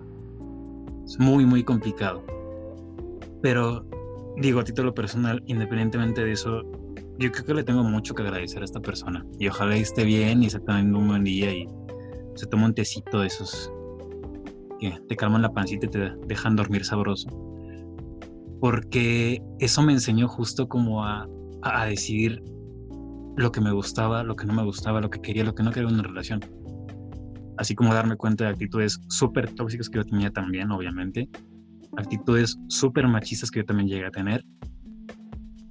Es muy, muy complicado. Pero digo a título personal, independientemente de eso, yo creo que le tengo mucho que agradecer a esta persona. Y ojalá esté bien y se tome un buen día y se tome un tecito de esos que te calman la pancita y te dejan dormir sabroso. Porque eso me enseñó justo como a, a decidir lo que me gustaba, lo que no me gustaba, lo que quería, lo que no quería en una relación. Así como darme cuenta de actitudes súper tóxicas que yo tenía también, obviamente. Actitudes súper machistas que yo también llegué a tener.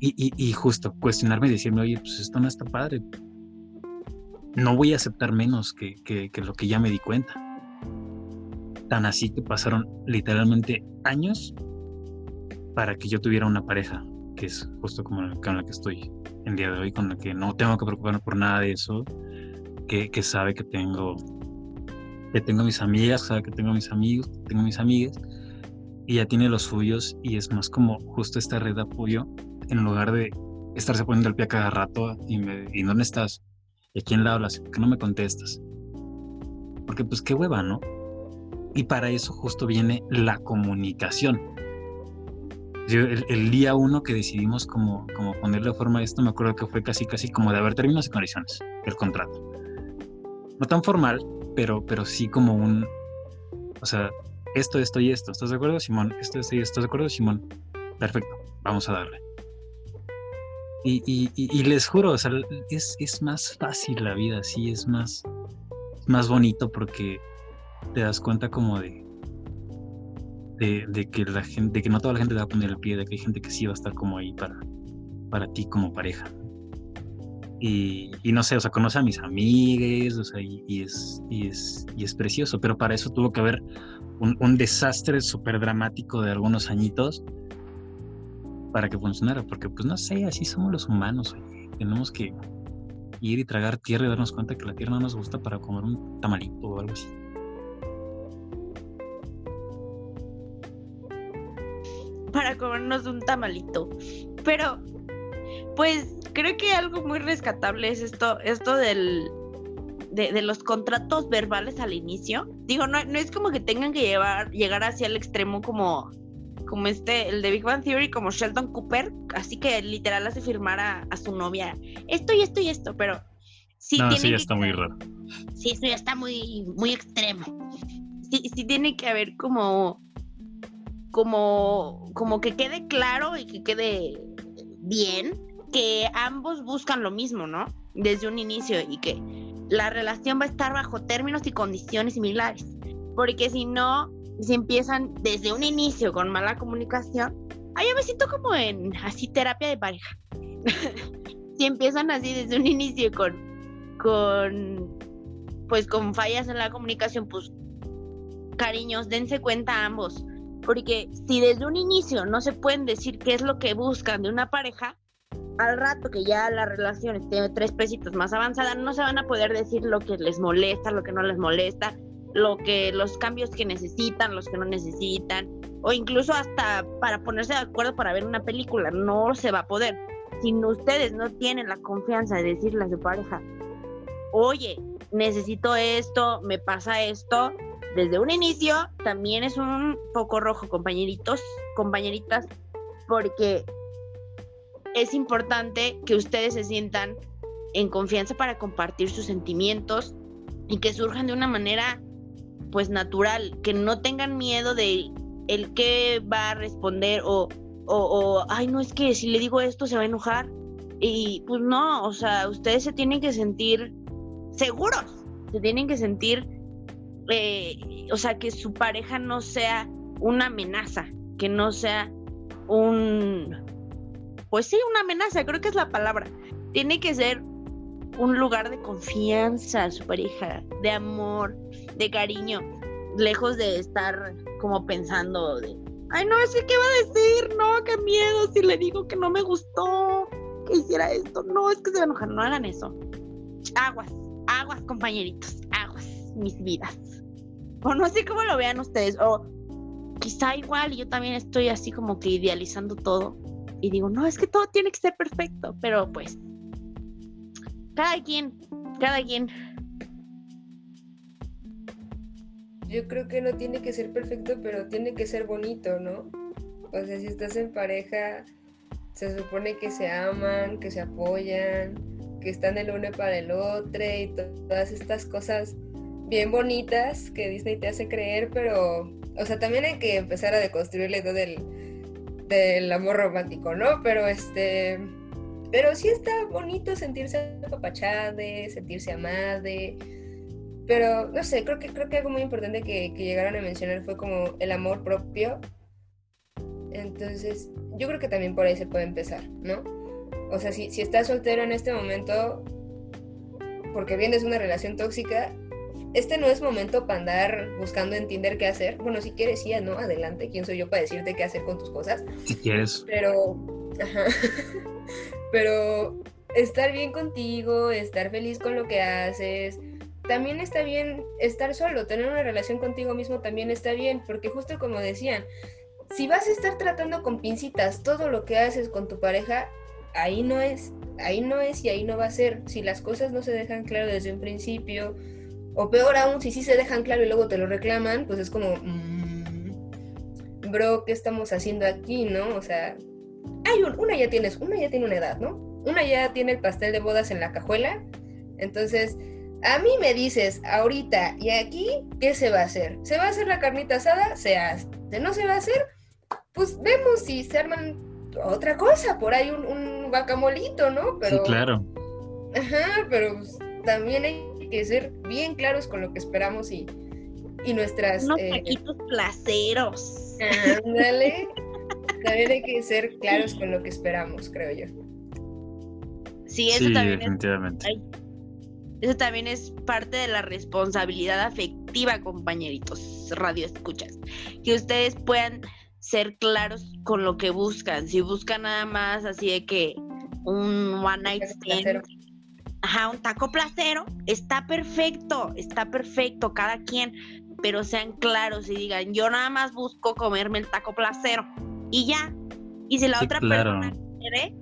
Y, justo cuestionarme y decirme, oye, pues esto no está padre. No voy a aceptar menos que, que, que lo que ya me di cuenta. Tan así que pasaron literalmente años para que yo tuviera una pareja, que es justo como con la que estoy en día de hoy, con la que no tengo que preocuparme por nada de eso, que, que sabe que tengo, que tengo mis amigas, sabe que tengo mis amigos, tengo mis amigas, ya tiene los suyos, y es más como justo esta red de apoyo, en lugar de estarse poniendo el pie a cada rato, y, me, y ¿dónde estás? ¿Y a quién le hablas? ¿Por qué no me contestas? Porque pues qué hueva, ¿no? Y para eso justo viene la comunicación el, día uno que decidimos como, como ponerle forma a esto, me acuerdo que fue casi, casi como de haber términos y condiciones del contrato. No tan formal, pero, pero sí como un, o sea, esto, esto y esto. ¿Estás de acuerdo, Simón? Esto, esto y esto. ¿Estás de acuerdo, Simón? Perfecto, vamos a darle. Y, les juro, o es, es, más fácil la vida, sí, es más, más bonito porque te das cuenta como de, de, que la gente, de que no toda la gente te va a poner el pie, de que hay gente que sí va a estar como ahí para, para ti como pareja. Y, no sé, o sea, conoce a mis amigues, o sea, y, es, y, es, y es precioso, pero para eso tuvo que haber un, un desastre súper dramático de algunos añitos para que funcionara, porque pues no sé, así somos los humanos, tenemos que ir y tragar tierra y darnos cuenta que la tierra no nos gusta para comer un tamalito o algo así. para comernos un tamalito. Pero, pues, creo que algo muy rescatable es esto, esto del, de, los contratos verbales al inicio. Digo, no, no es como que tengan que llevar, llegar hacia el extremo como, como este, el de Big Bang Theory, como Sheldon Cooper, así que literal hace firmar a, su novia esto y esto y esto, pero sí no, sí, está muy raro. Sí, eso ya está muy, muy extremo. Sí, sí tiene que haber como como, como que quede claro y que quede bien que ambos buscan lo mismo, ¿no? Desde un inicio y que la relación va a estar bajo términos y condiciones similares. Porque si no, si empiezan desde un inicio con mala comunicación, ahí yo me siento como en así terapia de pareja. *laughs* si empiezan así desde un inicio con, con, pues con fallas en la comunicación, pues cariños, dense cuenta ambos. Porque si desde un inicio no se pueden decir qué es lo que buscan de una pareja, al rato que ya la relación esté tres pesitos más avanzada, no se van a poder decir lo que les molesta, lo que no les molesta, lo que los cambios que necesitan, los que no necesitan, o incluso hasta para ponerse de acuerdo para ver una película, no se va a poder. Si ustedes no tienen la confianza de decirle a su pareja, oye, necesito esto, me pasa esto, desde un inicio también es un poco rojo, compañeritos, compañeritas, porque es importante que ustedes se sientan en confianza para compartir sus sentimientos y que surjan de una manera pues natural, que no tengan miedo de el que va a responder o, o, o, ay, no es que si le digo esto se va a enojar. Y pues no, o sea, ustedes se tienen que sentir seguros, se tienen que sentir, eh, o sea, que su pareja no sea una amenaza, que no sea un, pues sí, una amenaza, creo que es la palabra. Tiene que ser un lugar de confianza su pareja, de amor, de cariño, lejos de estar como pensando de, ay no, que qué va a decir, no, qué miedo si le digo que no me gustó, que hiciera esto, no, es que se va a enojar, no hagan eso. Aguas, aguas compañeritos, aguas, mis vidas. O no sé cómo lo vean ustedes, o quizá igual yo también estoy así como que idealizando todo y digo, no, es que todo tiene que ser perfecto, pero pues, cada quien, cada quien. Yo creo que no tiene que ser perfecto, pero tiene que ser bonito, ¿no? O sea, si estás en pareja, se supone que se aman, que se apoyan, que están el uno para el otro y todas estas cosas bien bonitas que Disney te hace creer, pero, o sea, también hay que empezar a deconstruir la idea del amor romántico, ¿no? Pero este, pero sí está bonito sentirse apapachade, sentirse amade. Pero no sé, creo que creo que algo muy importante que, que llegaron a mencionar fue como el amor propio. Entonces, yo creo que también por ahí se puede empezar, ¿no? O sea, si, si estás soltero en este momento, porque vienes una relación tóxica, este no es momento para andar buscando en Tinder qué hacer. Bueno, si quieres, sí, no, adelante. ¿Quién soy yo para decirte qué hacer con tus cosas? Si quieres. Pero, ajá. *laughs* Pero estar bien contigo, estar feliz con lo que haces. También está bien estar solo, tener una relación contigo mismo también está bien, porque justo como decían, si vas a estar tratando con pincitas todo lo que haces con tu pareja, ahí no es, ahí no es y ahí no va a ser. Si las cosas no se dejan claro desde un principio, o peor aún, si sí se dejan claro y luego te lo reclaman, pues es como, mm, bro, ¿qué estamos haciendo aquí, no? O sea, hay un, una ya tienes, una ya tiene una edad, ¿no? Una ya tiene el pastel de bodas en la cajuela. Entonces, a mí me dices ahorita y aquí, ¿qué se va a hacer? ¿Se va a hacer la carnita asada? Se hace. ¿No se va a hacer? Pues vemos si se arman otra cosa, por ahí un, un guacamolito, ¿no? Pero, sí, claro. Ajá, pero pues, también hay que ser bien claros con lo que esperamos y, y nuestras... Unos eh, placeros. Ándale. *laughs* también hay que ser claros con lo que esperamos, creo yo. Sí, eso también definitivamente. Es, eso también es parte de la responsabilidad afectiva, compañeritos, radio escuchas. Que ustedes puedan ser claros con lo que buscan. Si buscan nada más así de que un one night stand ajá, un taco placero, está perfecto, está perfecto, cada quien, pero sean claros y digan, yo nada más busco comerme el taco placero y ya. Y si la otra persona quiere,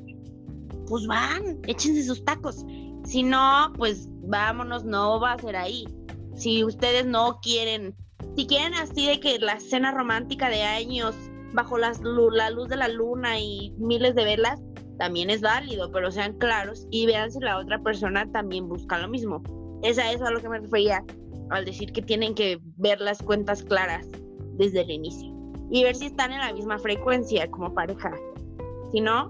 pues van, échense sus tacos. Si no, pues vámonos, no va a ser ahí. Si ustedes no quieren, si quieren así de que la cena romántica de años bajo las, la luz de la luna y miles de velas, también es válido, pero sean claros y vean si la otra persona también busca lo mismo. Es a lo que me refería al decir que tienen que ver las cuentas claras desde el inicio. y ver si están en la misma frecuencia como pareja. Si no,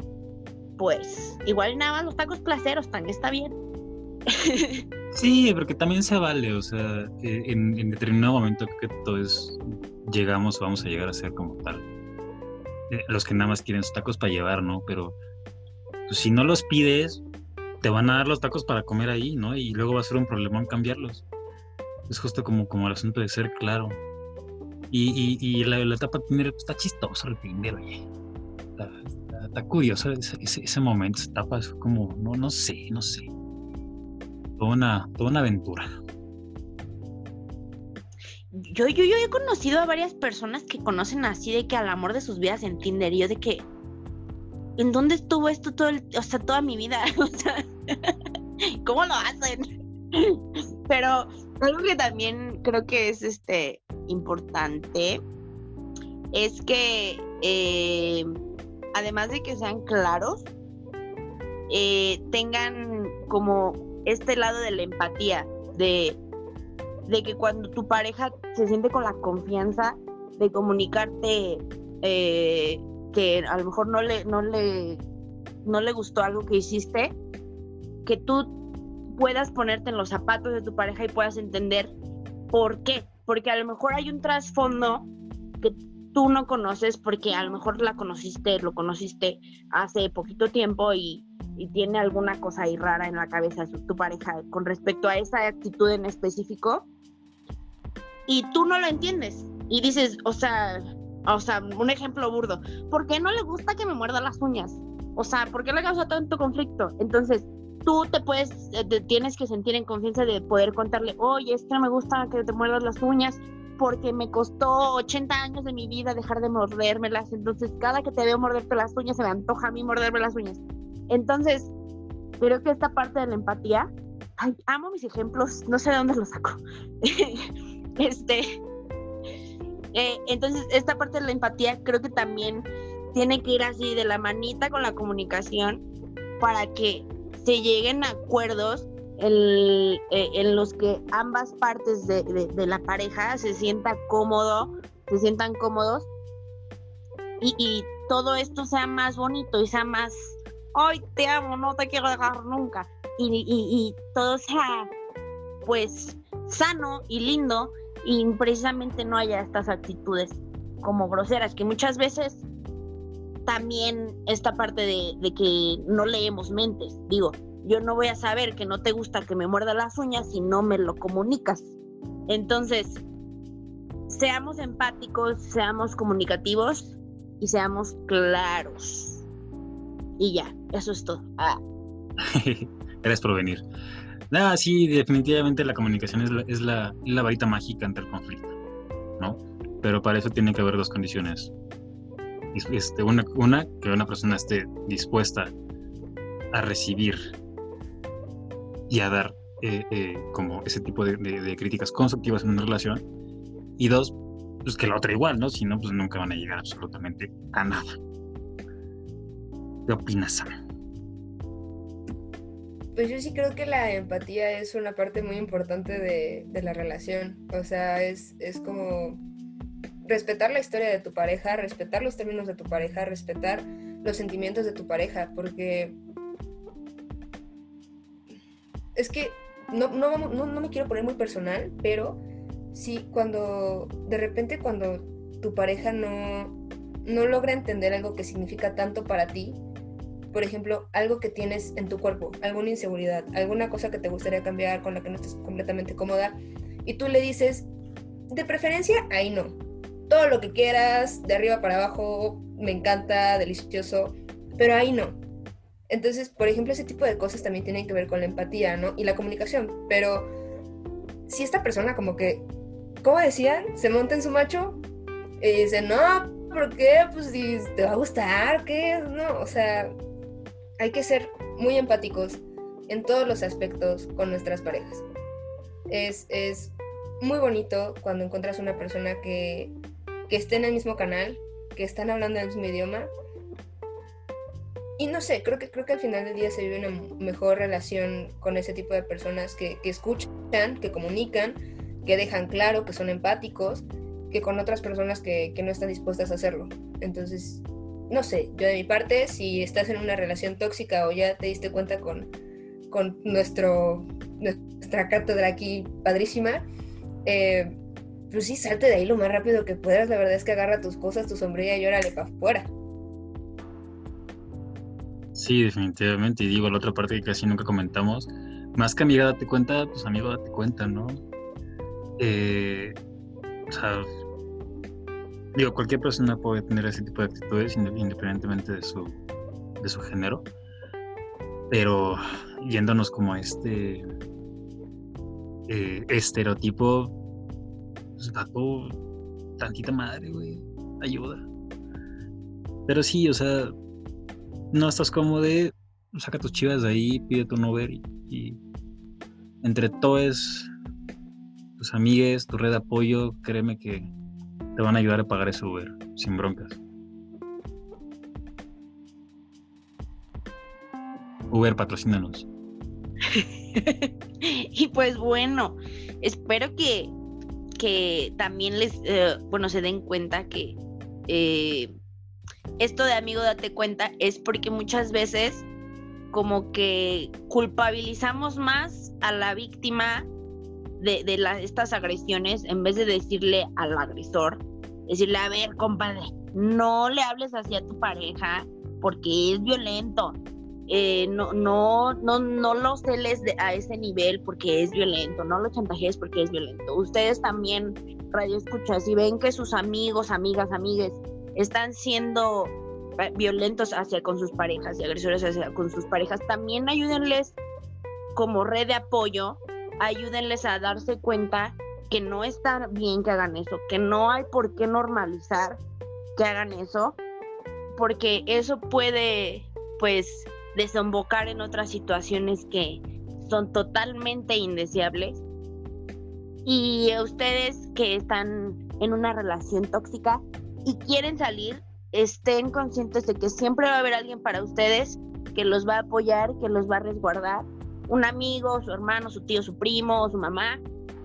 pues igual nada más los tacos placeros también está bien. *laughs* Sí, porque también se vale, o sea, eh, en, determinado momento que todos llegamos o vamos a llegar a ser como tal. Eh, los que nada más quieren sus tacos para llevar, ¿no? Pero pues, si no los pides, te van a dar los tacos para comer ahí, ¿no? Y luego va a ser un problema en cambiarlos. Es justo como, como el asunto de ser claro. Y, y, la, la, etapa Tinder pues, está chistoso el Tinder, oye. Está, ese, ese, momento, esa etapa es como, no, no sé, no sé. Toda una, toda una aventura. Yo, yo, yo he conocido a varias personas que conocen así de que al amor de sus vidas en Tinder y yo de que ¿en dónde estuvo esto todo el, o sea, toda mi vida? *laughs* ¿cómo lo hacen? Pero algo que también creo que es este importante es que eh, además de que sean claros, eh, tengan como este lado de la empatía, de, de, que cuando tu pareja se siente con la confianza de comunicarte eh, que a lo mejor no le, no le, no le gustó algo que hiciste, que tú puedas ponerte en los zapatos de tu pareja y puedas entender por qué. Porque a lo mejor hay un trasfondo que tú no conoces porque a lo mejor la conociste, lo conociste hace poquito tiempo y, tiene alguna cosa ahí rara en la cabeza de tu pareja con respecto a esa actitud en específico y tú no lo entiendes y dices, o sea, o sea, un ejemplo burdo, ¿por qué no le gusta que me muerda las uñas? O sea, ¿por qué le causa tanto conflicto? Entonces, tú te puedes, eh, tienes que sentir en confianza de poder contarle, oye, es que no me gusta que te muerdas las uñas porque me costó 80 años de mi vida dejar de mordérmelas, entonces cada que te veo morderte las uñas se me antoja a mí morderme las uñas. Entonces, creo que esta parte de la empatía, ay, amo mis ejemplos, no sé de dónde los saco. *laughs* este, eh, entonces, esta parte de la empatía creo que también tiene que ir así de la manita con la comunicación para que se lleguen a acuerdos eh, en los que ambas partes de, la pareja se sientan cómodo, se sientan cómodos y, todo esto sea más bonito y sea más, hoy te amo, no te quiero dejar nunca. Y, y todo sea pues sano y lindo y precisamente no haya estas actitudes como groseras, que muchas veces también esta parte de, que no leemos mentes. Digo, yo no voy a saber que no te gusta que me muerda las uñas si no me lo comunicas. Entonces, seamos empáticos, seamos comunicativos y seamos claros. Y ya, eso es todo. Ah. *laughs* Gracias por venir. Nada, sí, definitivamente la comunicación es la, es la, la varita mágica ante el conflicto, ¿no? Pero para eso tiene que haber dos condiciones. Este, una, una, que una persona esté dispuesta a recibir y a dar eh, eh, como ese tipo de, de, críticas constructivas en una relación. Y dos, pues que la otra igual, ¿no? Si no, pues nunca van a llegar absolutamente a nada. ¿Qué opinas, Sam? Pues yo sí creo que la empatía es una parte muy importante de, la relación. O sea, es, es como respetar la historia de tu pareja, respetar los términos de tu pareja, respetar los sentimientos de tu pareja, porque es que no, no, no, no me quiero poner muy personal, pero sí, cuando de repente cuando tu pareja no, no logra entender algo que significa tanto para ti, por ejemplo, algo que tienes en tu cuerpo, alguna inseguridad, alguna cosa que te gustaría cambiar, con la que no estés completamente cómoda, y tú le dices, de preferencia, ahí no. Todo lo que quieras, de arriba para abajo, me encanta, delicioso, pero ahí no. Entonces, por ejemplo, ese tipo de cosas también tienen que ver con la empatía, ¿no? Y la comunicación. Pero si esta persona como que, ¿cómo decían? Se monta en su macho y dice, no, ¿por qué? Pues si te va a gustar, ¿qué? No, o sea, hay que ser muy empáticos en todos los aspectos con nuestras parejas. Es, muy bonito cuando encuentras una persona que, que esté en el mismo canal, que están hablando el mismo idioma. Y no sé, creo que, creo que al final del día se vive una mejor relación con ese tipo de personas que, que escuchan, que comunican, que dejan claro que son empáticos, que con otras personas que, que no están dispuestas a hacerlo. Entonces, no sé, yo de mi parte, si estás en una relación tóxica o ya te diste cuenta con, con nuestro, nuestra cátedra aquí padrísima, eh, pues sí, salte de ahí lo más rápido que puedas. La verdad es que agarra tus cosas, tu sombrilla y órale para afuera. Sí, definitivamente. Y digo, la otra parte que casi nunca comentamos, más que amiga date cuenta, pues amigo date cuenta, ¿no? Eh, o sea, digo, cualquier persona puede tener ese tipo de actitudes independientemente de su, de su género, pero yéndonos como este eh, estereotipo, pues todo tantita madre, güey, ayuda. Pero sí, o sea, no estás cómodo, saca tus chivas de ahí, pide tu Uber y, y entre todos tus amigues, tu red de apoyo, créeme que te van a ayudar a pagar ese Uber sin broncas. Uber, patrocínanos. *laughs* y pues bueno, espero que, que también les, eh, bueno, se den cuenta que eh, esto de amigo date cuenta es porque muchas veces como que culpabilizamos más a la víctima de, estas agresiones en vez de decirle al agresor, decirle, a ver, compadre, no le hables así tu pareja porque es violento. Eh, no, no, no, no lo celes a ese nivel porque es violento, no lo chantajees porque es violento. Ustedes también, radio escucha, si ven que sus amigos, amigas, amigues están siendo eh, violentos hacia con sus parejas y agresores hacia con sus parejas, también ayúdenles como red de apoyo, ayúdenles a darse cuenta que no está bien que hagan eso, que no hay por qué normalizar que hagan eso, porque eso puede, pues, desembocar en otras situaciones que son totalmente indeseables. Y ustedes que están en una relación tóxica y quieren salir, estén conscientes de que siempre va a haber alguien para ustedes que los va a apoyar, que los va a resguardar. Un amigo, su hermano, su tío, su primo, su mamá,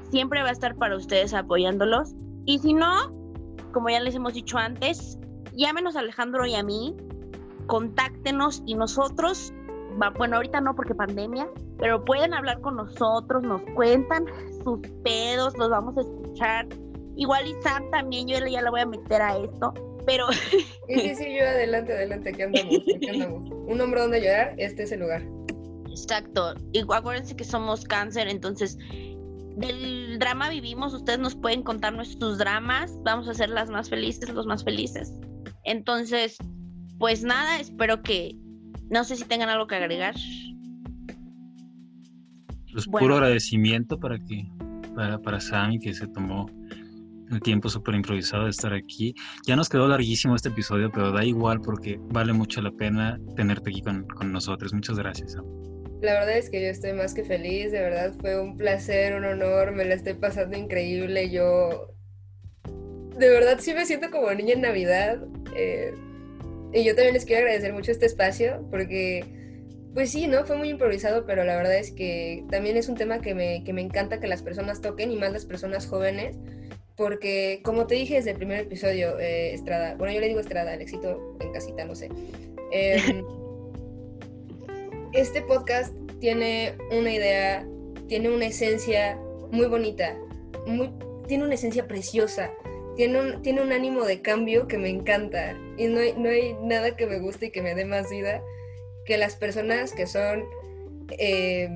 siempre va a estar para ustedes apoyándolos. Y si no, como ya les hemos dicho antes, llámenos a Alejandro y a mí, contáctenos y nosotros, bueno, ahorita no porque pandemia, pero pueden hablar con nosotros, nos cuentan sus pedos, los vamos a escuchar. Igual y Sam también, yo ya la voy a meter a esto, pero... Sí, sí, sí, yo adelante, adelante, aquí andamos, aquí andamos. Un hombre donde llorar, este es el lugar. Exacto, y acuérdense que somos cáncer, entonces del drama vivimos, ustedes nos pueden contar nuestros dramas, vamos a ser las más felices, los más felices. Entonces, pues nada, espero que, no sé si tengan algo que agregar. Pues puro agradecimiento para que, para, para Sammy que se tomó el tiempo súper improvisado de estar aquí. Ya nos quedó larguísimo este episodio, pero da igual porque vale mucho la pena tenerte aquí con, con nosotros. Muchas gracias. Sam. La verdad es que yo estoy más que feliz, de verdad fue un placer, un honor, me la estoy pasando increíble, yo de verdad sí me siento como niña en Navidad eh, y yo también les quiero agradecer mucho este espacio porque pues sí, ¿no? Fue muy improvisado, pero la verdad es que también es un tema que me, que me encanta que las personas toquen y más las personas jóvenes porque como te dije desde el primer episodio, eh, Estrada, bueno yo le digo Estrada, el éxito en casita, no sé. Eh, *laughs* este podcast tiene una idea, tiene una esencia muy bonita, muy, tiene una esencia preciosa, tiene un, tiene un ánimo de cambio que me encanta y no hay, no hay nada que me guste y que me dé más vida que las personas que son, eh,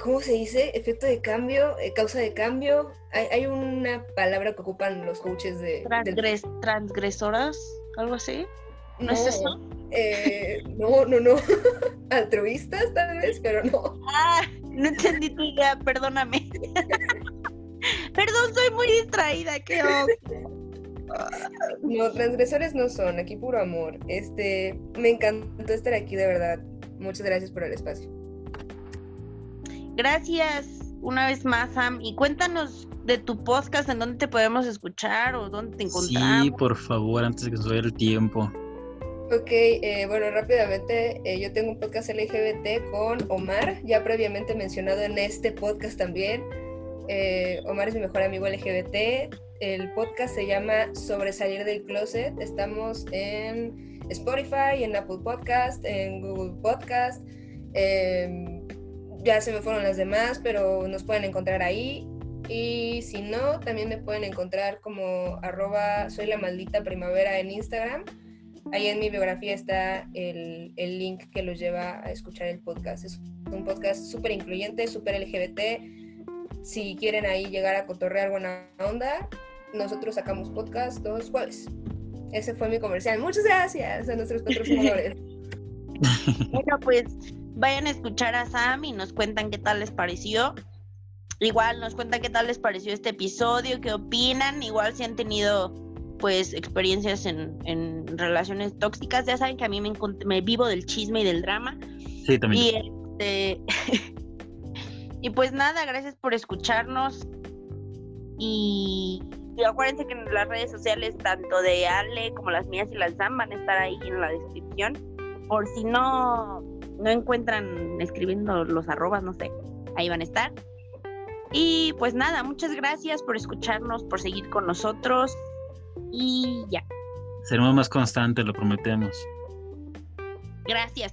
¿cómo se dice? Efecto de cambio, eh, causa de cambio. Hay, hay, una palabra que ocupan los coaches de... Transgres, Transgresoras, algo así. ¿No, es eso? Eh, no, no, no. *laughs* Altruistas tal vez, pero no. Ah, no entendí tu idea, perdóname. *laughs* Perdón, soy muy distraída, qué No, transgresores no son, aquí puro amor. Este, me encantó estar aquí, de verdad. Muchas gracias por el espacio. Gracias una vez más, Sam. Y cuéntanos de tu podcast, en dónde te podemos escuchar o dónde te encontramos. Sí, por favor, antes de que se vaya el tiempo. Ok, eh, bueno, rápidamente, eh, yo tengo un podcast LGBT con Omar, ya previamente mencionado en este podcast también. Eh, Omar es mi mejor amigo LGBT. El podcast se llama Sobresalir del Closet. Estamos en Spotify, en Apple Podcast, en Google Podcast. Em, ya se me fueron las demás, pero nos pueden encontrar ahí. Y si no, también me pueden encontrar como arroba soy la maldita primavera en Instagram. Ahí en mi biografía está el, el link que los lleva a escuchar el podcast. Es un podcast súper incluyente, súper LGBT. Si quieren ahí llegar a cotorrear buena onda, nosotros sacamos podcast todos los jueves. Ese fue mi comercial. Muchas gracias a nuestros patrocinadores. *laughs* bueno, pues vayan a escuchar a Sam y nos cuentan qué tal les pareció. Igual nos cuentan qué tal les pareció este episodio, qué opinan, igual si han tenido pues experiencias en, relaciones tóxicas, ya saben que a mí me, me vivo del chisme y del drama. Sí, también. Y, este, *laughs* y pues nada, gracias por escucharnos. Y, acuérdense que en las redes sociales, tanto de Ale como las mías y las Sam, van a estar ahí en la descripción. Por si no, no encuentran escribiendo los arrobas, no sé, ahí van a estar. Y pues nada, muchas gracias por escucharnos, por seguir con nosotros y ya. Seremos más constantes, lo prometemos. Gracias.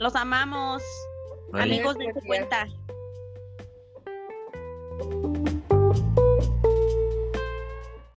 Los amamos. Amigos de su cuenta.